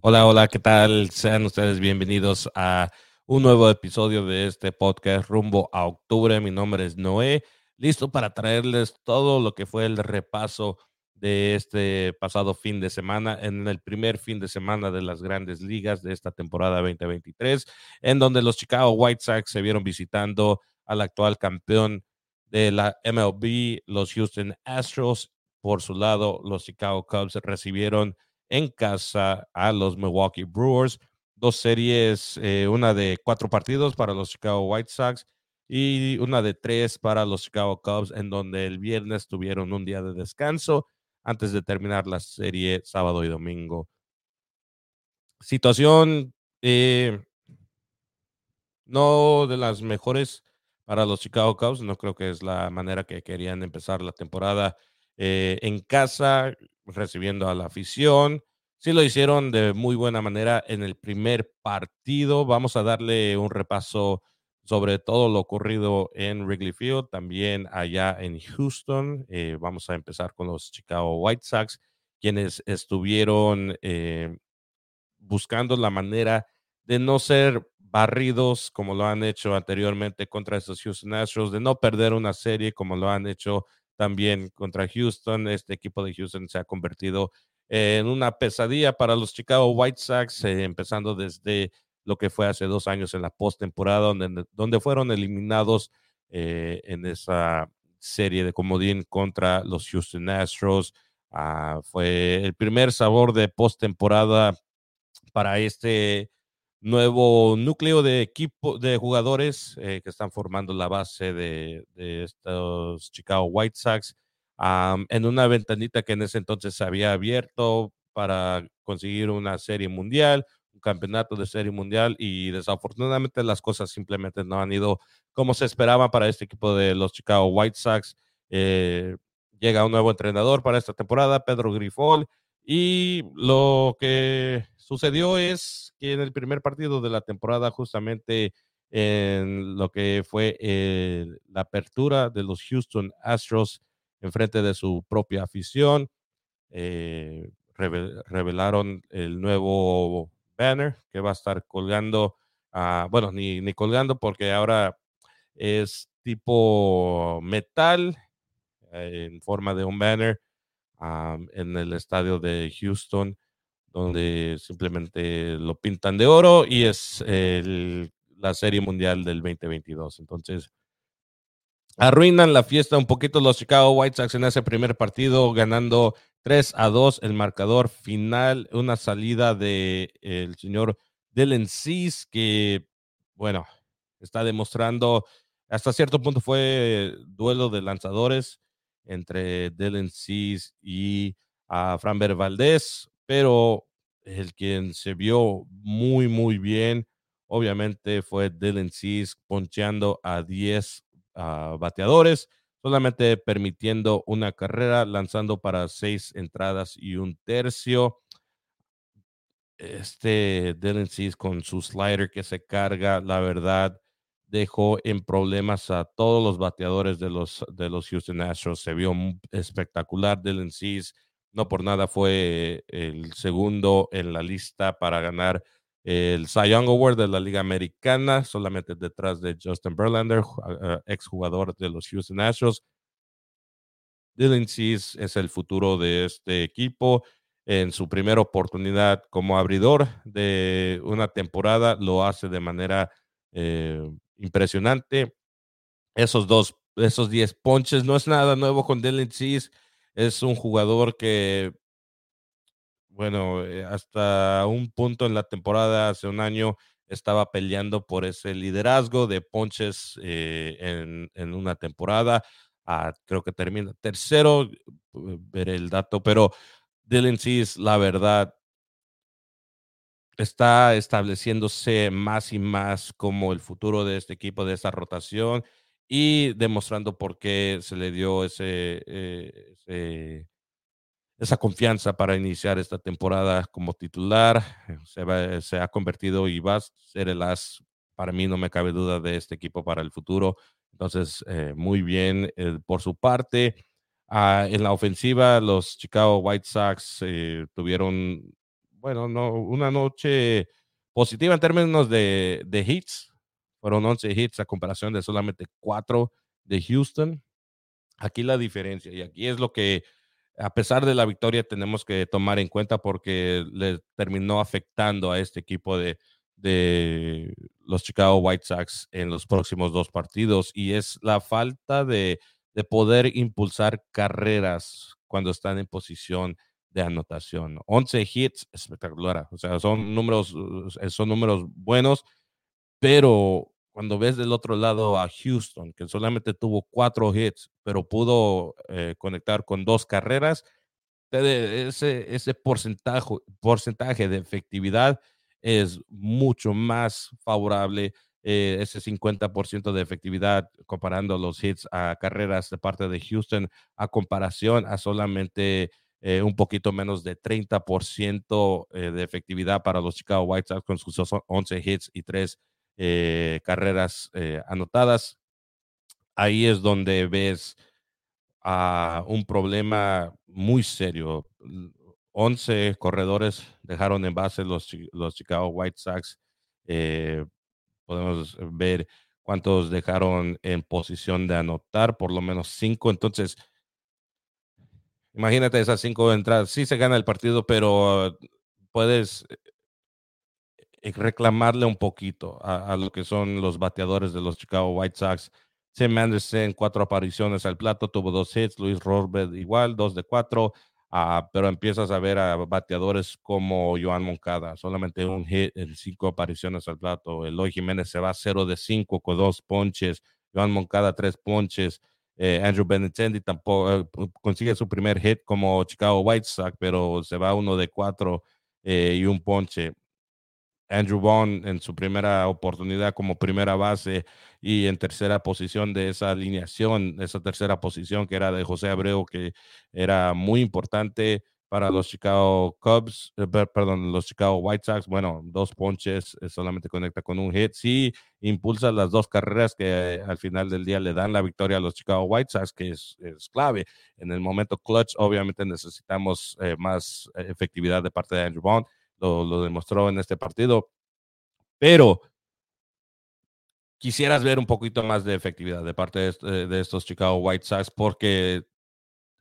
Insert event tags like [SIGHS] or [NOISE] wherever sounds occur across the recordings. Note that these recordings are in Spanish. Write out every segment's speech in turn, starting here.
Hola, hola, ¿qué tal? Sean ustedes bienvenidos a un nuevo episodio de este podcast rumbo a octubre. Mi nombre es Noé, listo para traerles todo lo que fue el repaso de este pasado fin de semana, en el primer fin de semana de las grandes ligas de esta temporada 2023, en donde los Chicago White Sox se vieron visitando al actual campeón de la MLB, los Houston Astros. Por su lado, los Chicago Cubs recibieron en casa a los Milwaukee Brewers. Dos series, eh, una de cuatro partidos para los Chicago White Sox y una de tres para los Chicago Cubs, en donde el viernes tuvieron un día de descanso antes de terminar la serie sábado y domingo. Situación eh, no de las mejores para los Chicago Cubs, no creo que es la manera que querían empezar la temporada eh, en casa, recibiendo a la afición. Sí lo hicieron de muy buena manera en el primer partido. Vamos a darle un repaso sobre todo lo ocurrido en Wrigley Field, también allá en Houston. Eh, vamos a empezar con los Chicago White Sox, quienes estuvieron eh, buscando la manera de no ser barridos como lo han hecho anteriormente contra estos Houston Astros, de no perder una serie como lo han hecho también contra Houston. Este equipo de Houston se ha convertido en una pesadilla para los Chicago White Sox, eh, empezando desde lo que fue hace dos años en la postemporada, donde, donde fueron eliminados eh, en esa serie de comodín contra los Houston Astros. Ah, fue el primer sabor de postemporada para este nuevo núcleo de equipo de jugadores eh, que están formando la base de, estos Chicago White Sox en una ventanita que en ese entonces se había abierto para conseguir una serie mundial, campeonato de serie mundial y desafortunadamente las cosas simplemente no han ido como se esperaba para este equipo de los Chicago White Sox. Eh, llega un nuevo entrenador para esta temporada, Pedro Grifol, y lo que sucedió es que en el primer partido de la temporada, justamente en lo que fue eh, la apertura de los Houston Astros en frente de su propia afición, eh, revelaron el nuevo banner que va a estar colgando, uh, bueno, ni, ni colgando porque ahora es tipo metal en forma de un banner en el estadio de Houston, donde simplemente lo pintan de oro y es la serie mundial del 2022. Entonces, arruinan la fiesta un poquito los Chicago White Sox en ese primer partido, ganando 3 a 2 el marcador final, una salida de el señor Dylan Cease que, bueno, está demostrando, hasta cierto punto fue duelo de lanzadores entre Dylan Cease y a Framber Valdez, pero el quien se vio muy, muy bien, obviamente fue Dylan Cease poncheando a 10 ah, bateadores solamente permitiendo una carrera, lanzando para seis entradas y un tercio. Este Dylan Cease con su slider que se carga, la verdad, dejó en problemas a todos los bateadores de los, de los Houston Astros. Se vio espectacular Dylan Cease. No por nada fue el segundo en la lista para ganar el Cy Young Award de la Liga Americana, solamente detrás de Justin Verlander, exjugador de los Houston Astros. Dylan Cease es el futuro de este equipo. En su primera oportunidad como abridor de una temporada, lo hace de manera eh, impresionante. Esos dos, esos 10 ponches, no es nada nuevo con Dylan Cease. Es un jugador que bueno, eh, hasta un punto en la temporada, hace un año, estaba peleando por ese liderazgo de ponches eh, en, una temporada. Ah, creo que termina tercero, eh, veré el dato, pero Dylan Cease, la verdad, está estableciéndose más y más como el futuro de este equipo, de esa rotación y demostrando por qué se le dio ese, ese esa confianza para iniciar esta temporada como titular. Se, se, ha convertido y va a ser el as, para mí no me cabe duda, de este equipo para el futuro. Entonces, eh, muy bien eh, por su parte. Ah, en la ofensiva, los Chicago White Sox eh, tuvieron bueno, no, una noche positiva en términos de hits. Fueron 11 hits a comparación de solamente 4 de Houston. Aquí la diferencia, y aquí es lo que, a pesar de la victoria, tenemos que tomar en cuenta porque le terminó afectando a este equipo de, de los Chicago White Sox en los próximos dos partidos, y es la falta de, de poder impulsar carreras cuando están en posición de anotación. 11 hits, espectacular. O sea, son números, son números buenos, pero cuando ves del otro lado a Houston, que solamente tuvo cuatro hits, pero pudo eh, conectar con dos carreras, ese, ese porcentaje, porcentaje de efectividad es mucho más favorable. Eh, ese 50% de efectividad comparando los hits a carreras de parte de Houston a comparación a solamente eh, un poquito menos de 30% de efectividad para los Chicago White Sox con sus 11 hits y 3 eh, carreras eh, anotadas. Ahí es donde ves a un problema muy serio. 11 corredores dejaron en base los, los Chicago White Sox. Eh, podemos ver cuántos dejaron en posición de anotar, por lo menos cinco. Entonces, imagínate esas cinco entradas. Sí se gana el partido, pero puedes reclamarle un poquito a, lo que son los bateadores de los Chicago White Sox. Tim Anderson, cuatro apariciones al plato, tuvo dos hits, Luis Robert igual, dos de cuatro, ah, pero empiezas a ver a bateadores como Joan Moncada, solamente un hit en cinco apariciones al plato. Eloy Jiménez se va cero de cinco con dos ponches, Joan Moncada tres ponches. Eh, Andrew Benintendi tampoco eh, consigue su primer hit como Chicago White Sox, pero se va uno de cuatro eh, y un ponche. Andrew Bond en su primera oportunidad como primera base y en tercera posición de esa alineación, esa tercera posición que era de José Abreu, que era muy importante para los Chicago Cubs, eh, perdón, los Chicago White Sox. Bueno, dos ponches, eh, solamente conecta con un hit. Sí, impulsa las dos carreras que eh, al final del día le dan la victoria a los Chicago White Sox, que es, clave. En el momento clutch, obviamente necesitamos más efectividad de parte de Andrew Bond lo, demostró en este partido, pero quisieras ver un poquito más de efectividad de parte de, estos Chicago White Sox porque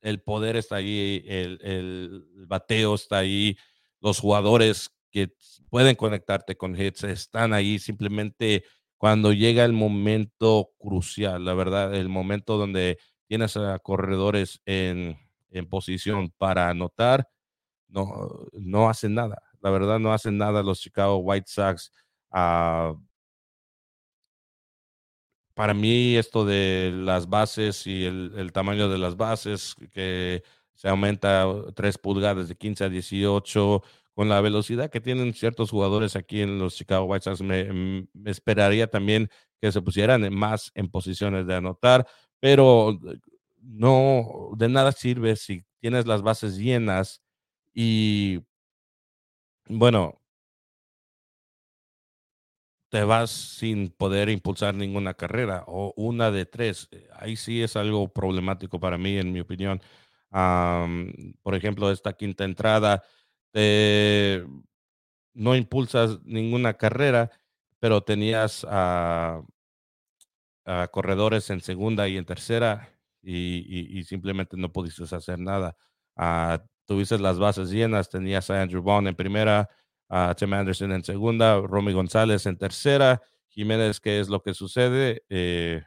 el poder está ahí, el, el, bateo está ahí, los jugadores que pueden conectarte con hits están ahí simplemente cuando llega el momento crucial, la verdad, el momento donde tienes a corredores en, en posición para anotar, no, no hacen nada. La verdad no hacen nada los Chicago White Sox. Ah, para mí esto de las bases y el, tamaño de las bases, que se aumenta 3 pulgadas de 15 a 18, con la velocidad que tienen ciertos jugadores aquí en los Chicago White Sox, me, esperaría también que se pusieran más en posiciones de anotar, pero no, de nada sirve si tienes las bases llenas y bueno, te vas sin poder impulsar ninguna carrera o una de tres. Eh, ahí sí es algo problemático para mí, en mi opinión. por ejemplo, esta quinta entrada, no impulsas ninguna carrera, pero tenías a, corredores en segunda y en tercera y, simplemente no pudiste hacer nada. Ah, tuviste las bases llenas, tenías a Andrew Bond en primera, a Tim Anderson en segunda, Romy González en tercera, Jiménez, ¿qué es lo que sucede? Eh,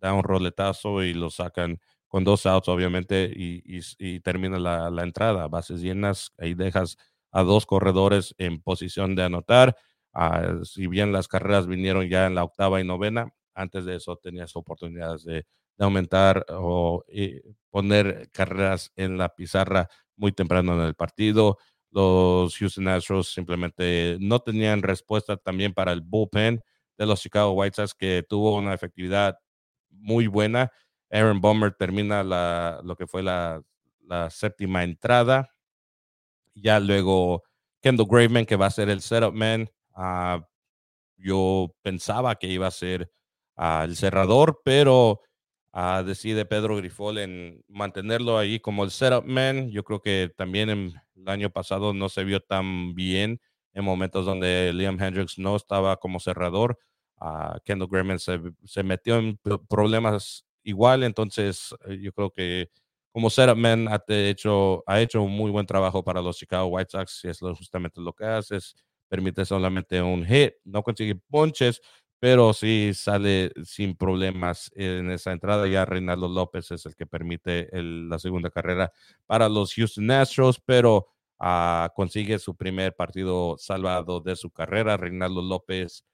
da un roletazo y lo sacan con dos outs, obviamente, y, termina la, la, entrada, bases llenas, ahí dejas a dos corredores en posición de anotar. Ah, si bien las carreras vinieron ya en la octava y novena, antes de eso tenías oportunidades de, aumentar o eh, poner carreras en la pizarra muy temprano en el partido. Los Houston Astros simplemente no tenían respuesta también para el bullpen de los Chicago White Sox, que tuvo una efectividad muy buena. Aaron Bomber termina la, lo que fue la, la séptima entrada. Ya luego Kendall Graveman, que va a ser el setup man. Ah, yo pensaba que iba a ser ah, el cerrador, pero decide Pedro Grifol en mantenerlo ahí como el setup man. Yo creo que también El año pasado no se vio tan bien en momentos donde Liam Hendricks no estaba como cerrador. Uh, Kendall Grayman se, metió en problemas igual, entonces eh, yo creo que como setupman ha hecho, ha hecho un muy buen trabajo para los Chicago White Sox y es justamente lo que hace, es, permite solamente un hit, no consigue ponches, pero sí sale sin problemas en esa entrada. Ya Reinaldo López es el que permite la segunda carrera para los Houston Astros, pero uh, consigue su primer partido salvado de su carrera. Reinaldo López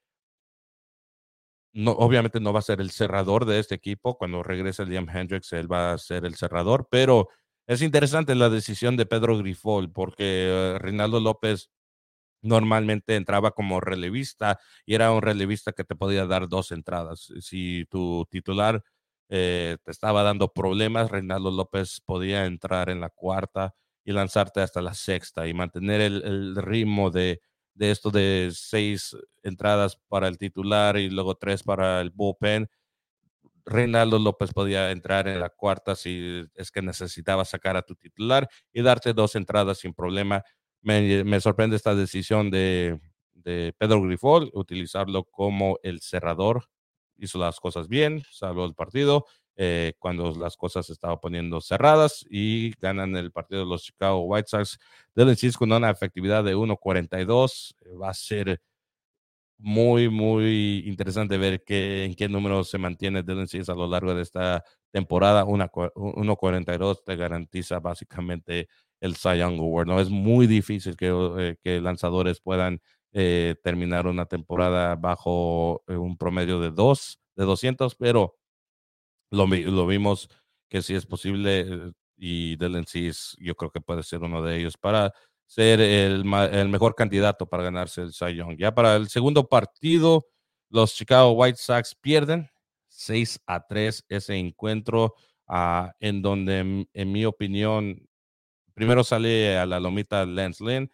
no, obviamente no va a ser el cerrador de este equipo. Cuando regrese Liam Hendricks, él va a ser el cerrador, pero es interesante la decisión de Pedro Grifol porque uh, Reinaldo López normalmente entraba como relevista y era un relevista que te podía dar dos entradas. Si tu titular eh, te estaba dando problemas, Reinaldo López podía entrar en la cuarta y lanzarte hasta la sexta y mantener el, ritmo de, de, esto de seis entradas para el titular y luego tres para el bullpen. Reinaldo López podía entrar en la cuarta si es que necesitaba sacar a tu titular y darte dos entradas sin problema me, sorprende esta decisión de, Pedro Grifol, utilizarlo como el cerrador. Hizo las cosas bien, salvó el partido eh, cuando las cosas estaban poniendo cerradas y ganan el partido los Chicago White Sox. Dylan con una efectividad de 1.42 va a ser muy, muy interesante ver que, en qué número se mantiene Dylan a lo largo de esta temporada. 1.42 te garantiza básicamente el Cy Young Award. ¿no? Es muy difícil que, eh, que lanzadores puedan eh, terminar una temporada bajo eh, un promedio de, dos, de 200, pero lo, lo vimos que sí es posible y Dylan yo creo que puede ser uno de ellos para ser el, el, mejor candidato para ganarse el Cy Young. Ya para el segundo partido, los Chicago White Sox pierden 6 a 3 ese encuentro, uh, en donde, en, mi opinión, primero sale a la lomita Lance Lynn.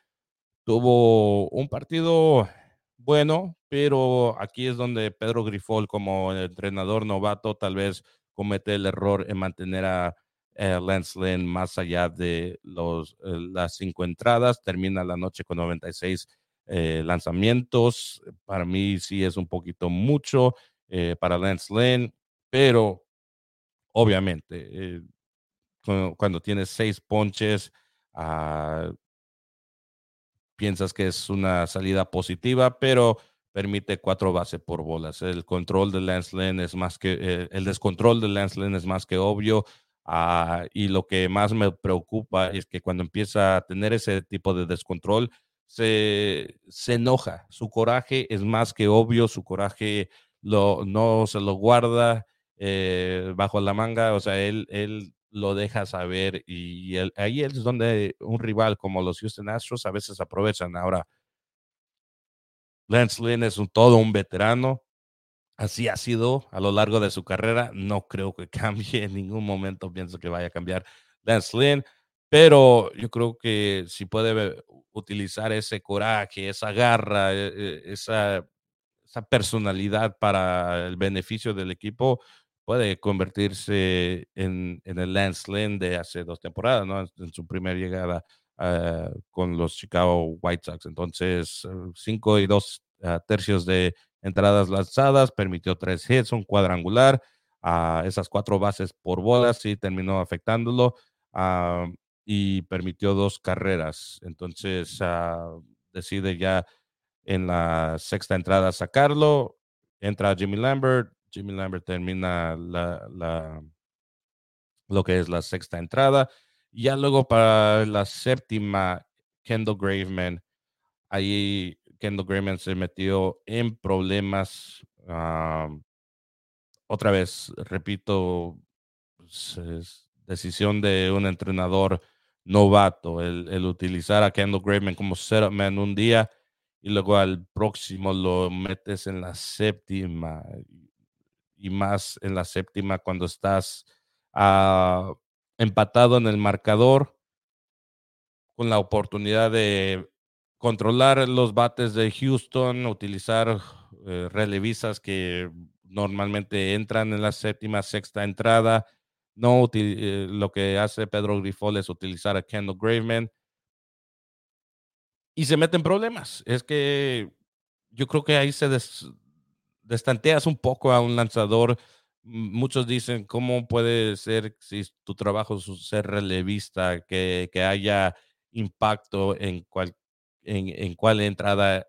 Tuvo un partido bueno, pero aquí es donde Pedro Grifol, como entrenador novato, tal vez comete el error en mantener a eh, Lance Lynn más allá de los, eh, las cinco entradas. Termina la noche con 96 eh, lanzamientos. Para mí sí es un poquito mucho para Lance Lynn, pero obviamente cuando, tienes seis ponches, ah, piensas que es una salida positiva, pero permite cuatro bases por bolas. El control de Lance Lynn es más que, el descontrol de Lance Lynn es más que obvio. Ah, y lo que más me preocupa es que cuando empieza a tener ese tipo de descontrol, se, se enoja. Su coraje es más que obvio, su coraje no se lo guarda eh, bajo la manga, o sea, él lo deja saber y ahí es donde un rival como los Houston Astros a veces aprovechan. Ahora, Lance Lynn es un, todo un veterano, Así ha sido a lo largo de su carrera. No creo que [LAUGHS] cambie en ningún momento. Pienso que vaya a cambiar Lance Lynn. Pero yo creo que si puede utilizar ese coraje, esa garra, e, e, esa, esa personalidad para el beneficio del equipo, puede convertirse en, el Lance Lynn de hace dos temporadas, ¿no? En su primera llegada ah, con los Chicago White Sox. Entonces, cinco y dos ah, tercios de entradas lanzadas, permitió tres hits, un cuadrangular, a esas cuatro bases por bolas, sí terminó afectándolo ah, y permitió dos carreras. Entonces ah, decide ya en la sexta entrada sacarlo, entra Jimmy Lambert, Jimmy Lambert termina la, lo que es la sexta entrada. Ya luego para la séptima, Kendall Graveman, ahí Kendall Grayman se metió en problemas. otra vez, repito, pues, decisión de un entrenador novato, el, utilizar a Kendall Grayman como setupman un día y luego al próximo lo metes en la séptima y más en la séptima cuando estás ah, empatado en el marcador con la oportunidad de controlar los bates de Houston, utilizar eh, relevisas que normalmente entran en la séptima, sexta entrada. No eh, lo que hace Pedro Grifol es utilizar a Kendall Graveman. y se meten problemas. Es que yo creo que ahí se destanteas un poco a un lanzador. Muchos dicen, ¿cómo puede ser si tu trabajo es ser relevista, que, que haya impacto en cual, en, en cuál entrada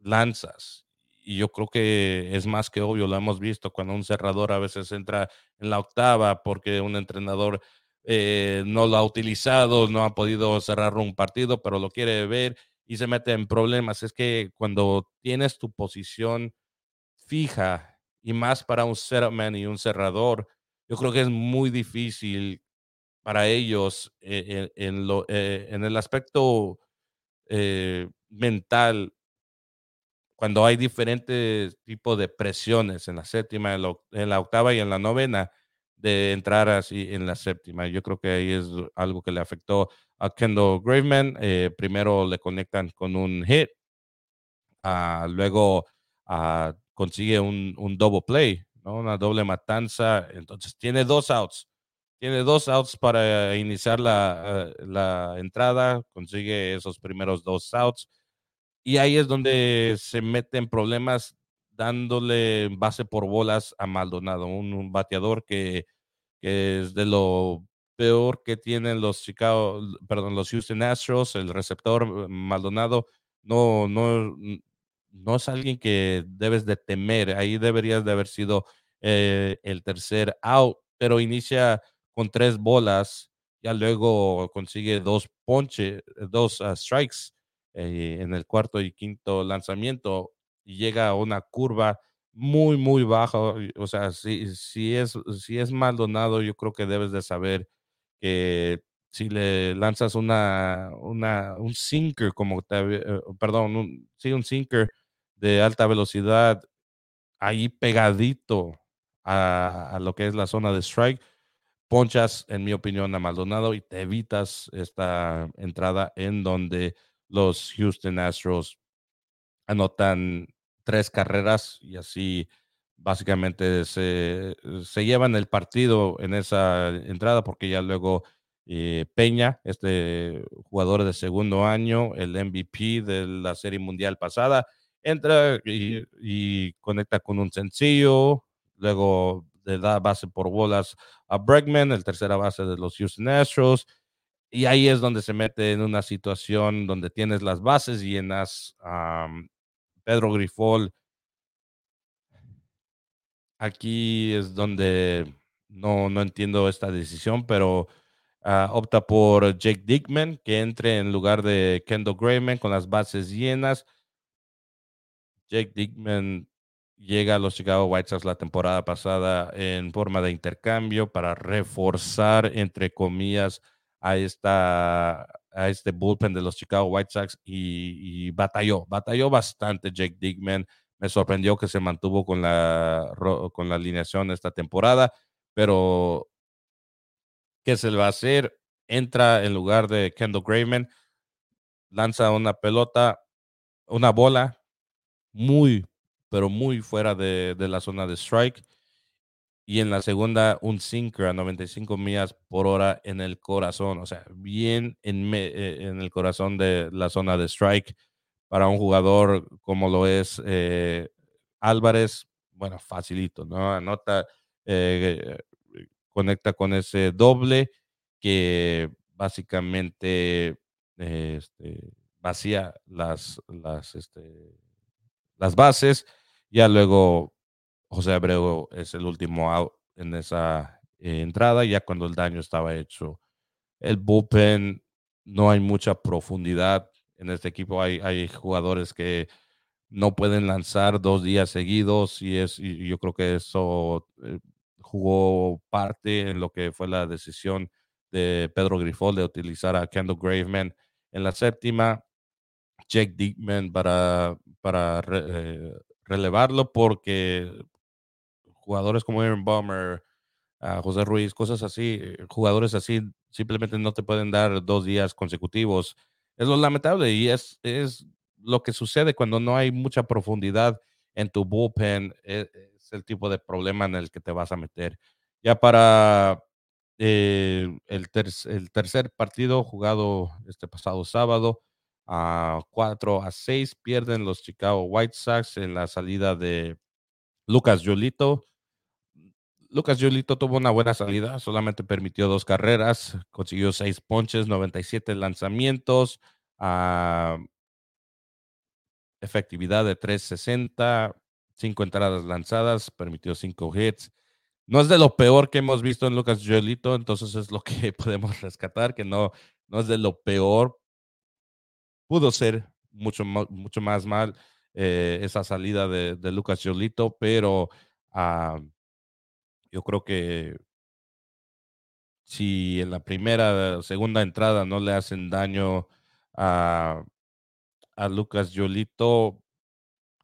lanzas? y yo creo que es más que obvio, lo hemos visto cuando un cerrador a veces entra en la octava porque un entrenador eh, no lo ha utilizado, no ha podido cerrar un partido, pero lo quiere ver y se mete en problemas. Es que cuando tienes tu posición fija y más para un settlement y un cerrador, yo creo que es muy difícil para ellos eh, en, lo, eh, en el aspecto mental cuando hay diferentes tipos de presiones en la séptima, en, la octava y en la novena, de entrar así en la séptima. Yo creo que ahí es algo que le afectó a Kendall Graveman. Eh, primero le conectan con un hit, uh, luego uh, consigue un, un, double play, una doble matanza. Entonces tiene dos outs. Tiene dos outs para iniciar la, la entrada, consigue esos primeros dos outs y ahí es donde se meten problemas dándole base por bolas a Maldonado, un, bateador que, es de lo peor que tienen los Chicago, perdón, los Houston Astros, el receptor Maldonado no, no, no es alguien que debes de temer. Ahí deberías de haber sido eh, el tercer out, pero inicia con tres bolas, ya luego consigue dos ponches, dos ah, strikes eh, en el cuarto y quinto lanzamiento y llega a una curva muy, muy baja. O sea, si, si, es, si es Maldonado, yo creo que debes de saber que si le lanzas una, una un sinker, como eh, perdón, un, sí, un sinker de alta velocidad ahí pegadito a, a, lo que es la zona de strike, ponchas, en mi opinión, a Maldonado y te evitas esta entrada en donde los Houston Astros anotan tres carreras y así básicamente se, se llevan el partido en esa entrada porque ya luego eh, Peña, este jugador de segundo año, el MVP de la Serie Mundial pasada, entra y, conecta con un sencillo, luego le da base por bolas a Bregman, el tercera base de los Houston Astros, y ahí es donde se mete en una situación donde tienes las bases llenas. Pedro Grifol, aquí es donde no, no entiendo esta decisión, pero ah, opta por Jake Dickman, que entre en lugar de Kendall Grayman con las bases llenas. Jake Dickman llega a los Chicago White Sox la temporada pasada en forma de intercambio para reforzar, entre comillas, a, esta, a este bullpen de los Chicago White Sox y, batalló, batalló bastante Jake Digman. Me sorprendió que se mantuvo con la, con la alineación esta temporada, pero ¿qué se le va a hacer? Entra en lugar de Kendall Grayman, lanza una pelota, una bola muy, pero muy fuera de, de la zona de strike y en la segunda un sinker a 95 millas por hora en el corazón, o sea, bien en, eh, en el corazón de la zona de strike para un jugador como lo es eh, Álvarez, bueno, facilito, ¿no? Anota, eh, conecta con ese doble que básicamente este, vacía las, las, este, las bases, ya luego José Abreu es el último out en esa eh, entrada, ya cuando el daño estaba hecho. El bullpen, no hay mucha profundidad en este equipo. Hay, hay jugadores que no pueden lanzar dos días seguidos y, es, y yo creo que eso eh, jugó parte en lo que fue la decisión de Pedro Grifol de utilizar a Kendall Graveman en la séptima, Jake Dickman para, para eh, relevarlo porque jugadores como Aaron Bummer, a José Ruiz, cosas así, eh, jugadores así simplemente no te pueden dar dos días consecutivos. Es lo lamentable y es, es lo que sucede cuando no hay mucha profundidad en tu bullpen. E, es, el tipo de problema en el que te vas a meter. Ya para eh, el, el tercer partido jugado este pasado sábado, a 4 a 6. Pierden los Chicago White Sox en la salida de Lucas Yolito. Lucas Yolito tuvo una buena salida, solamente permitió dos carreras, consiguió seis ponches, 97 lanzamientos, uh, efectividad de 360, cinco entradas lanzadas, permitió cinco hits. No es de lo peor que hemos visto en Lucas Yolito, entonces es lo que [LAUGHS] podemos rescatar, que no, no es de lo peor. Pudo ser mucho, mucho más mal eh, esa salida de, Lucas Yolito, pero uh, yo creo que si en la primera, segunda entrada no le hacen daño a, a Lucas Yolito,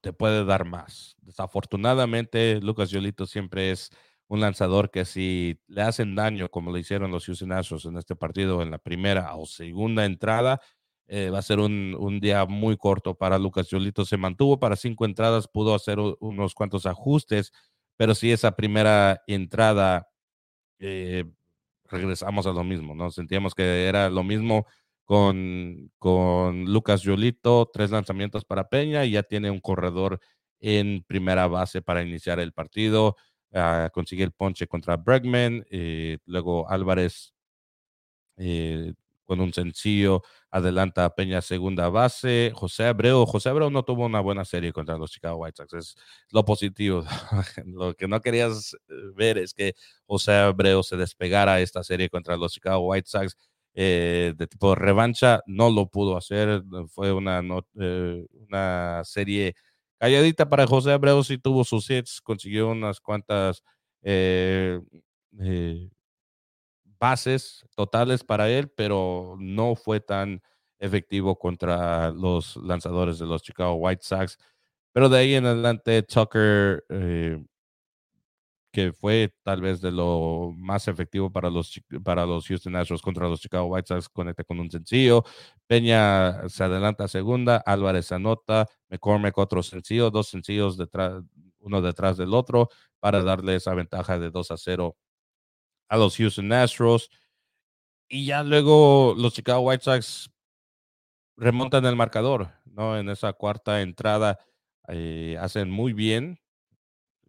te puede dar más. Desafortunadamente, Lucas Yolito siempre es un lanzador que si le hacen daño, como le hicieron los Houston Astros en este partido, en la primera o segunda entrada, eh, va a ser un, un, día muy corto para Lucas Yolito. Se mantuvo para cinco entradas, pudo hacer unos cuantos ajustes, pero si esa primera entrada eh, regresamos a lo mismo, ¿no? Sentíamos que era lo mismo con, con Lucas Yolito, tres lanzamientos para Peña y ya tiene un corredor en primera base para iniciar el partido. Uh, consigue el ponche contra Bregman, eh, luego Álvarez eh, con un sencillo adelanta Peña segunda base. José Abreu, José Abreu no tuvo una buena serie contra los Chicago White Sox, es lo positivo. [LAUGHS] lo que no querías eh, ver es que José Abreu se despegara esta serie contra los Chicago White Sox. Eh, de tipo revancha, no lo pudo hacer, fue una, no, eh, una serie calladita para José Abreu, sí tuvo sus hits, consiguió unas cuantas eh, eh, bases totales para él, pero no fue tan efectivo contra los lanzadores de los Chicago White Sox. Pero de ahí en adelante, Tucker, eh, que fue tal vez de lo más efectivo para los, para los Houston Astros contra los Chicago White Sox, conecta con un sencillo. Peña se adelanta a segunda, Álvarez anota, McCormick otro sencillo, dos sencillos detrás, uno detrás del otro, para darle esa ventaja de 2 a 0 a los Houston Astros. Y ya luego los Chicago White Sox remontan el marcador, ¿no? En esa cuarta entrada eh, hacen muy bien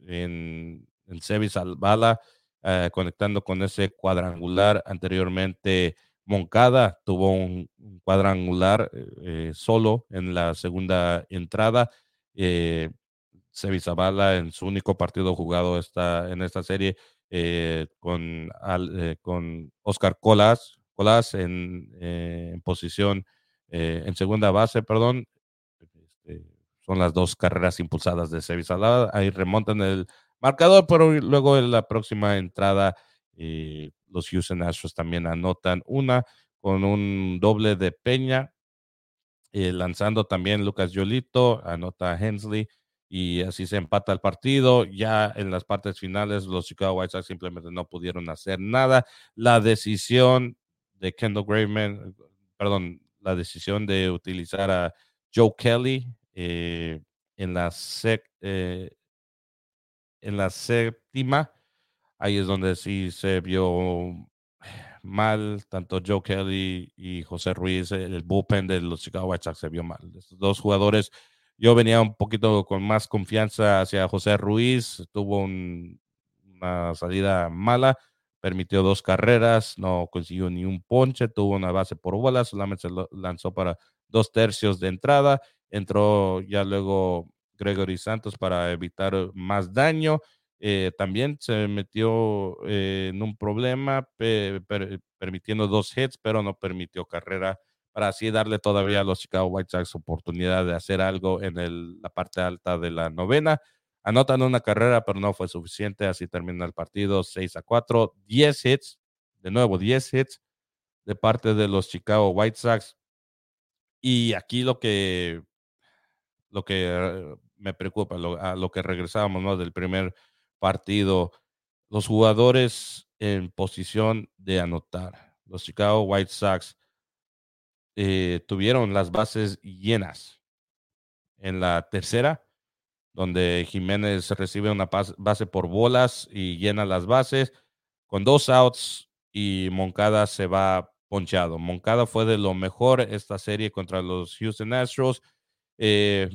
en, en Sevi Salvala, eh, conectando con ese cuadrangular anteriormente. Moncada tuvo un, cuadrangular eh, solo en la segunda entrada. Eh, Sevi Zavala en su único partido jugado esta, en esta serie eh, con, al, eh, con Oscar Colas, Colas en, eh, en posición, en segunda base, perdón. Este, son las dos carreras impulsadas de Sevisalada. Ahí remontan el marcador, pero luego en la próxima entrada los Houston Astros también anotan una con un doble de Peña, lanzando también Lucas Yolito, anota Hensley y así se empata el partido. Ya en las partes finales, los Chicago White Sox simplemente no pudieron hacer nada. La decisión de Kendall Graveman, perdón, la decisión de utilizar a Joe Kelly eh, en, la eh, en la séptima, ahí es donde sí se vio mal, tanto Joe Kelly y José Ruiz, el bullpen de los Chicago White Sox se vio mal. Estos dos jugadores yo venía un poquito con más confianza hacia José Ruiz, tuvo un, una salida mala, permitió dos carreras, no consiguió ni un ponche, tuvo una base por bola, solamente se lanzó para dos tercios de entrada, entró ya luego Gregory Santos para evitar más daño. Eh, también se metió en un problema, per, per, permitiendo dos hits, pero no permitió carrera para así darle todavía a los Chicago White Sox oportunidad de hacer algo en la parte alta de la novena. Anotan una carrera, pero no fue suficiente. Así termina el partido 6 a 4, 10 hits, de nuevo 10 hits de parte de los Chicago White Sox. Y aquí lo que, lo que me preocupa, lo, a lo que regresábamos del primer partido, los jugadores en posición de anotar. Los Chicago White Sox eh, tuvieron las bases llenas. En la tercera, donde Jiménez recibe una base por bolas y llena las bases, con dos outs y Moncada se va ponchado. Moncada fue de lo mejor esta serie contra los Houston Astros. Eh,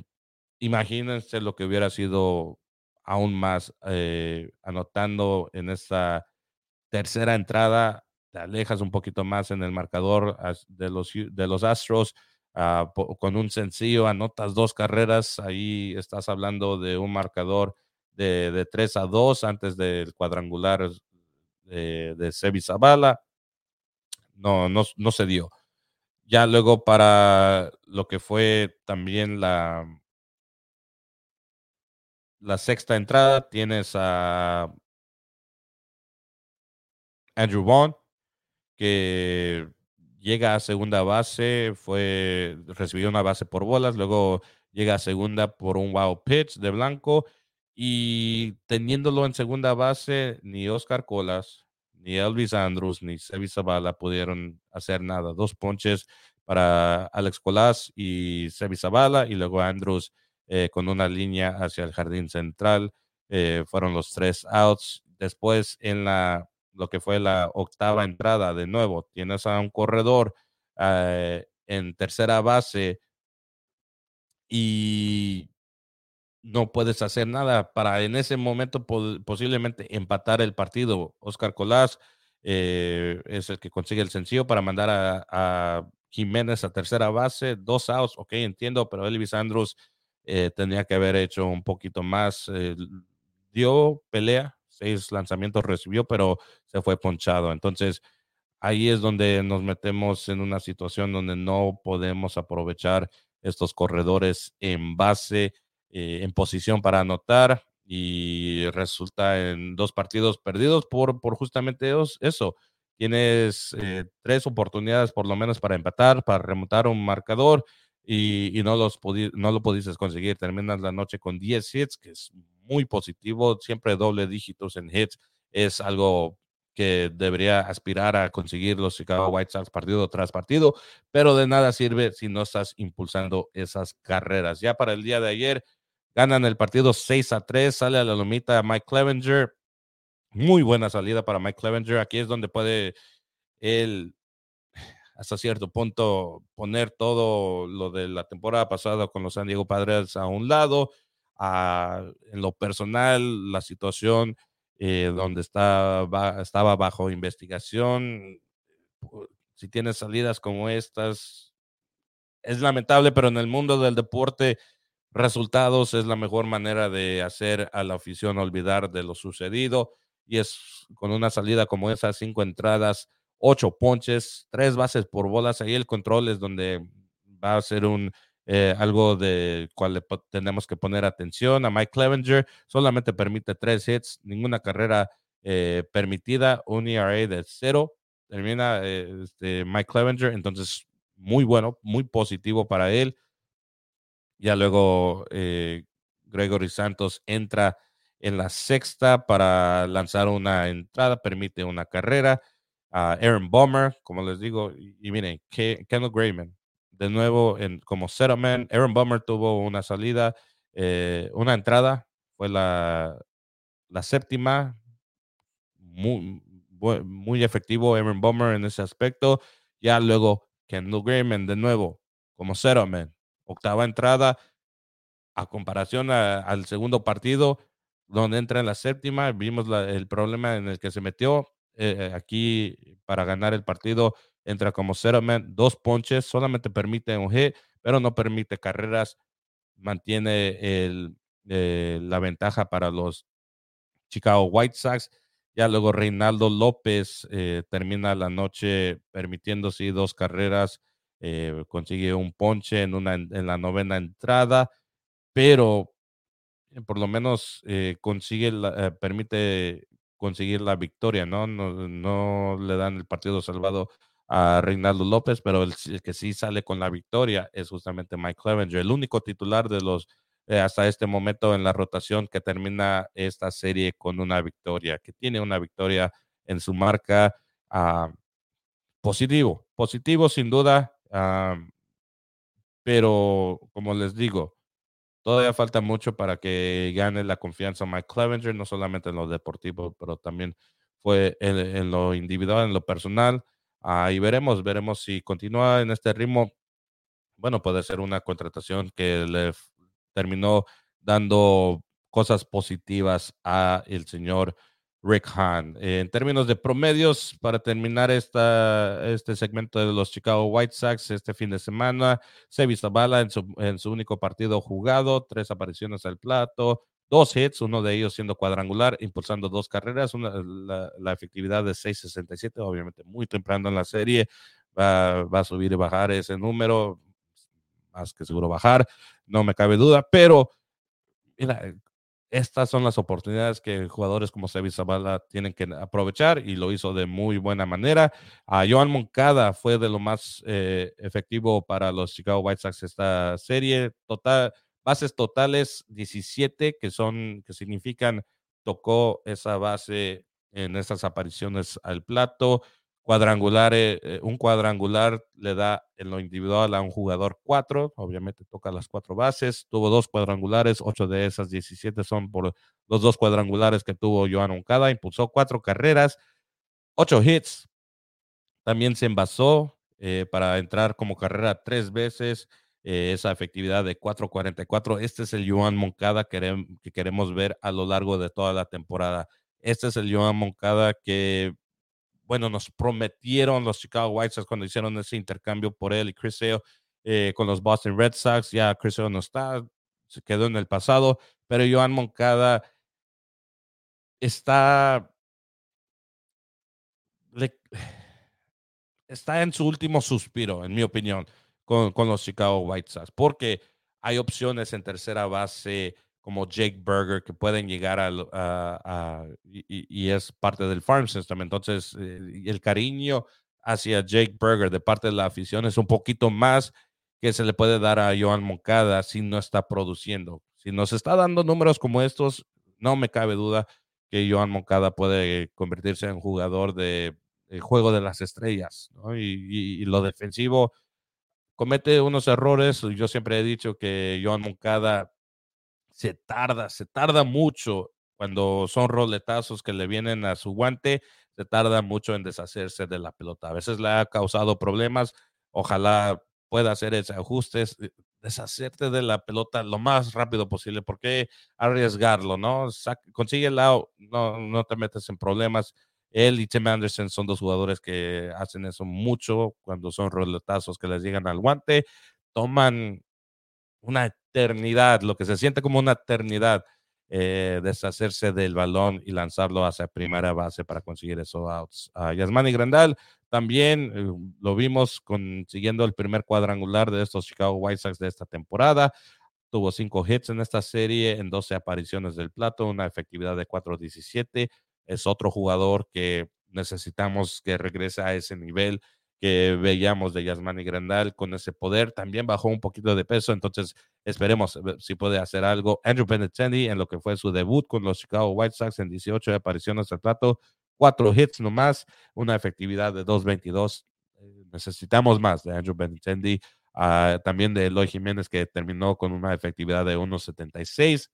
imagínense lo que hubiera sido aún más eh, anotando en esta tercera entrada. Alejas un poquito más en el marcador de los, de los Astros. Ah, con un sencillo anotas dos carreras. Ahí estás hablando de un marcador de, de 3 a 2 antes del cuadrangular de, de Sebi Zavala. No, no, no se dio. Ya luego para lo que fue también la, la sexta entrada, tienes a Andrew Vaughn, que llega a segunda base, fue, recibió una base por bolas, luego llega a segunda por un wow pitch de blanco y teniéndolo en segunda base, ni Oscar Colas, ni Elvis Andrews, ni Sevi Zavala pudieron hacer nada. Dos ponches para Alex Colas y Sevi Zavala y luego Andrews eh, con una línea hacia el jardín central. Eh, fueron los tres outs. Después en la lo que fue la octava entrada de nuevo, tienes a un corredor eh, en tercera base y no puedes hacer nada para en ese momento posiblemente empatar el partido. Oscar Colás eh, es el que consigue el sencillo para mandar a, Jiménez a tercera base, dos outs, ok, entiendo, pero Elvis Andrews eh, tenía que haber hecho un poquito más. Eh, dio pelea, seis lanzamientos recibió, pero se fue ponchado. Entonces, ahí es donde nos metemos en una situación donde no podemos aprovechar estos corredores en base eh, en posición para anotar y resulta en dos partidos perdidos por, por justamente eso. Tienes eh, tres oportunidades por lo menos para empatar, para remontar un marcador y, no, los no lo pudiste conseguir. Terminas la noche con 10 hits, que es muy positivo. Siempre doble dígitos en hits es algo que debería aspirar a conseguir los Chicago White Sox partido tras partido, pero de nada sirve si no estás impulsando esas carreras. Ya para el día de ayer, Ganan el partido 6 a 3. Sale a la lomita Mike Clevenger. Muy buena salida para Mike Clevenger. Aquí es donde puede él, hasta cierto punto, poner todo lo de la temporada pasada con los San Diego Padres a un lado. En lo personal, la situación eh, donde está, estaba bajo investigación. Si tienes salidas como estas, es lamentable, pero en el mundo del deporte resultados es la mejor manera de hacer a la afición olvidar de lo sucedido. Y es con una salida como esa, cinco entradas, ocho ponches, tres bases por bolas. Ahí el control es donde va a ser un eh, algo de cual tenemos que poner atención. A Mike Clevenger solamente permite tres hits, ninguna carrera eh, permitida, un ERA de cero. Termina eh, este, Mike Clevenger, entonces muy bueno, muy positivo para él. Ya luego Gregory Santos entra en la sexta para lanzar una entrada, permite una carrera. a Aaron Bomber, como les digo, y, miren, Kendall Grayman, de nuevo como settlement. Aaron Bomber tuvo una salida, eh, una entrada, fue la, la séptima, muy, muy efectivo Aaron Bomber en ese aspecto. Ya luego Kendall Grayman, de nuevo, como settlement octava entrada, a comparación al segundo partido, donde entra en la séptima, vimos el problema en el que se metió. Eh, aquí, para ganar el partido, entra como settlement, dos ponches, solamente permite un G, pero no permite carreras, mantiene el, eh, la ventaja para los Chicago White Sox. Ya luego Reinaldo López eh, termina la noche permitiéndose dos carreras eh, consigue un ponche en, una, en la novena entrada, pero por lo menos consigue, permite conseguir la victoria, ¿no? ¿no? ¿no? le dan el partido salvado a Reinaldo López, pero el, que sí sale con la victoria es justamente Mike Clevenger, el único titular de los hasta este momento en la rotación que termina esta serie con una victoria, que tiene una victoria en su marca. Ah, positivo, positivo sin duda pero como les digo, todavía falta mucho para que gane la confianza Mike Clevenger, no solamente en lo deportivo, pero también fue en, lo individual, en lo personal. Ah, y veremos, veremos si continúa en este ritmo. Bueno, puede ser una contratación que le terminó dando cosas positivas a el señor Rick Hahn. en términos de promedios, para terminar esta, este segmento de los Chicago White Sox este fin de semana, Sebi en su, en su único partido jugado, tres apariciones al plato, dos hits, uno de ellos siendo cuadrangular, impulsando dos carreras, la, efectividad de 6.67, obviamente muy temprano en la serie, va, va, a subir y bajar ese número, más que seguro bajar, no me cabe duda, pero mira, estas son las oportunidades que jugadores como Sebi Zavala tienen que aprovechar y lo hizo de muy buena manera. A Joan Moncada fue de lo más eh, efectivo para los Chicago White Sox esta serie. Total, bases totales 17 que son que significan tocó esa base en estas apariciones al plato cuadrangular, eh, eh, un cuadrangular le da en lo individual a un jugador cuatro, obviamente toca las cuatro bases, tuvo dos cuadrangulares, ocho de esas 17 son por los dos cuadrangulares que tuvo Joan Oncada, impulsó cuatro carreras, ocho hits, también se envasó eh, para entrar como carrera tres veces, esa efectividad de 4.44. Este es el Joan Moncada que, que queremos ver a lo largo de toda la temporada. Este es el Joan Moncada que bueno, nos prometieron los Chicago White Sox cuando hicieron ese intercambio por él y Chris Sale eh, con los Boston Red Sox. Ya Chris Sale no está, se quedó en el pasado, pero Joan Moncada está, [SIGHS] está en su último suspiro, en mi opinión, con, los Chicago White Sox, porque hay opciones en tercera base como Jake Berger que pueden llegar a, y, es parte del farm system. Entonces, eh, el cariño hacia Jake Berger de parte de la afición es un poquito más que se le puede dar a Joan Moncada si no está produciendo. Si nos está dando números como estos, no me cabe duda que Joan Moncada puede convertirse en jugador de, juego de las estrellas. Y, lo defensivo comete unos errores. Yo siempre he dicho que Joan Moncada se tarda, se tarda mucho cuando son roletazos que le vienen a su guante, se tarda mucho en deshacerse de la pelota. A veces le ha causado problemas, ojalá pueda hacer ese ajuste, eh, deshacerte de la pelota lo más rápido posible, porque arriesgarlo, ¿no? consigue el lado, no, no te metes en problemas. Él y Tim Anderson son dos jugadores que hacen eso mucho cuando son roletazos que les llegan al guante, toman una eternidad, lo que se siente como una eternidad, eh, deshacerse del balón y lanzarlo hacia primera base para conseguir esos outs. Yasmani Grandal también eh, lo vimos consiguiendo el primer cuadrangular de estos Chicago White Sox de esta temporada. Tuvo cinco hits en esta serie, en 12 apariciones del plato, una efectividad de 4.17. Es otro jugador que necesitamos que regrese a ese nivel que veíamos de Yasmani Grandal con ese poder. También bajó un poquito de peso, entonces esperemos eh, si puede hacer algo. Andrew Benintendi en lo que fue su debut con los Chicago White Sox en 18 apariciones al plato, cuatro hits nomás, una efectividad de 2.22. Eh, necesitamos más de Andrew Benintendi. Ah, también de Eloy Jiménez que terminó con una efectividad de 1.76.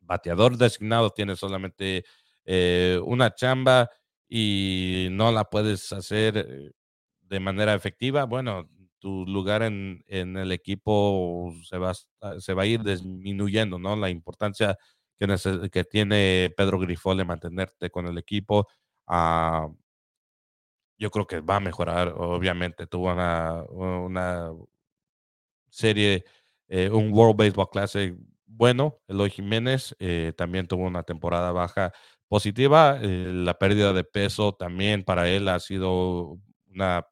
Bateador designado tiene solamente eh, una chamba y no la puedes hacer de manera efectiva, bueno, tu lugar en, en el equipo se va, se va a ir disminuyendo, ¿no? La importancia que, que tiene Pedro Grifol de mantenerte con el equipo. Uh, yo creo que va a mejorar, obviamente. Tuvo una, una serie, eh, un World Baseball Classic bueno, Eloy Jiménez eh, también tuvo una temporada baja positiva. Eh, la pérdida de peso también para él ha sido una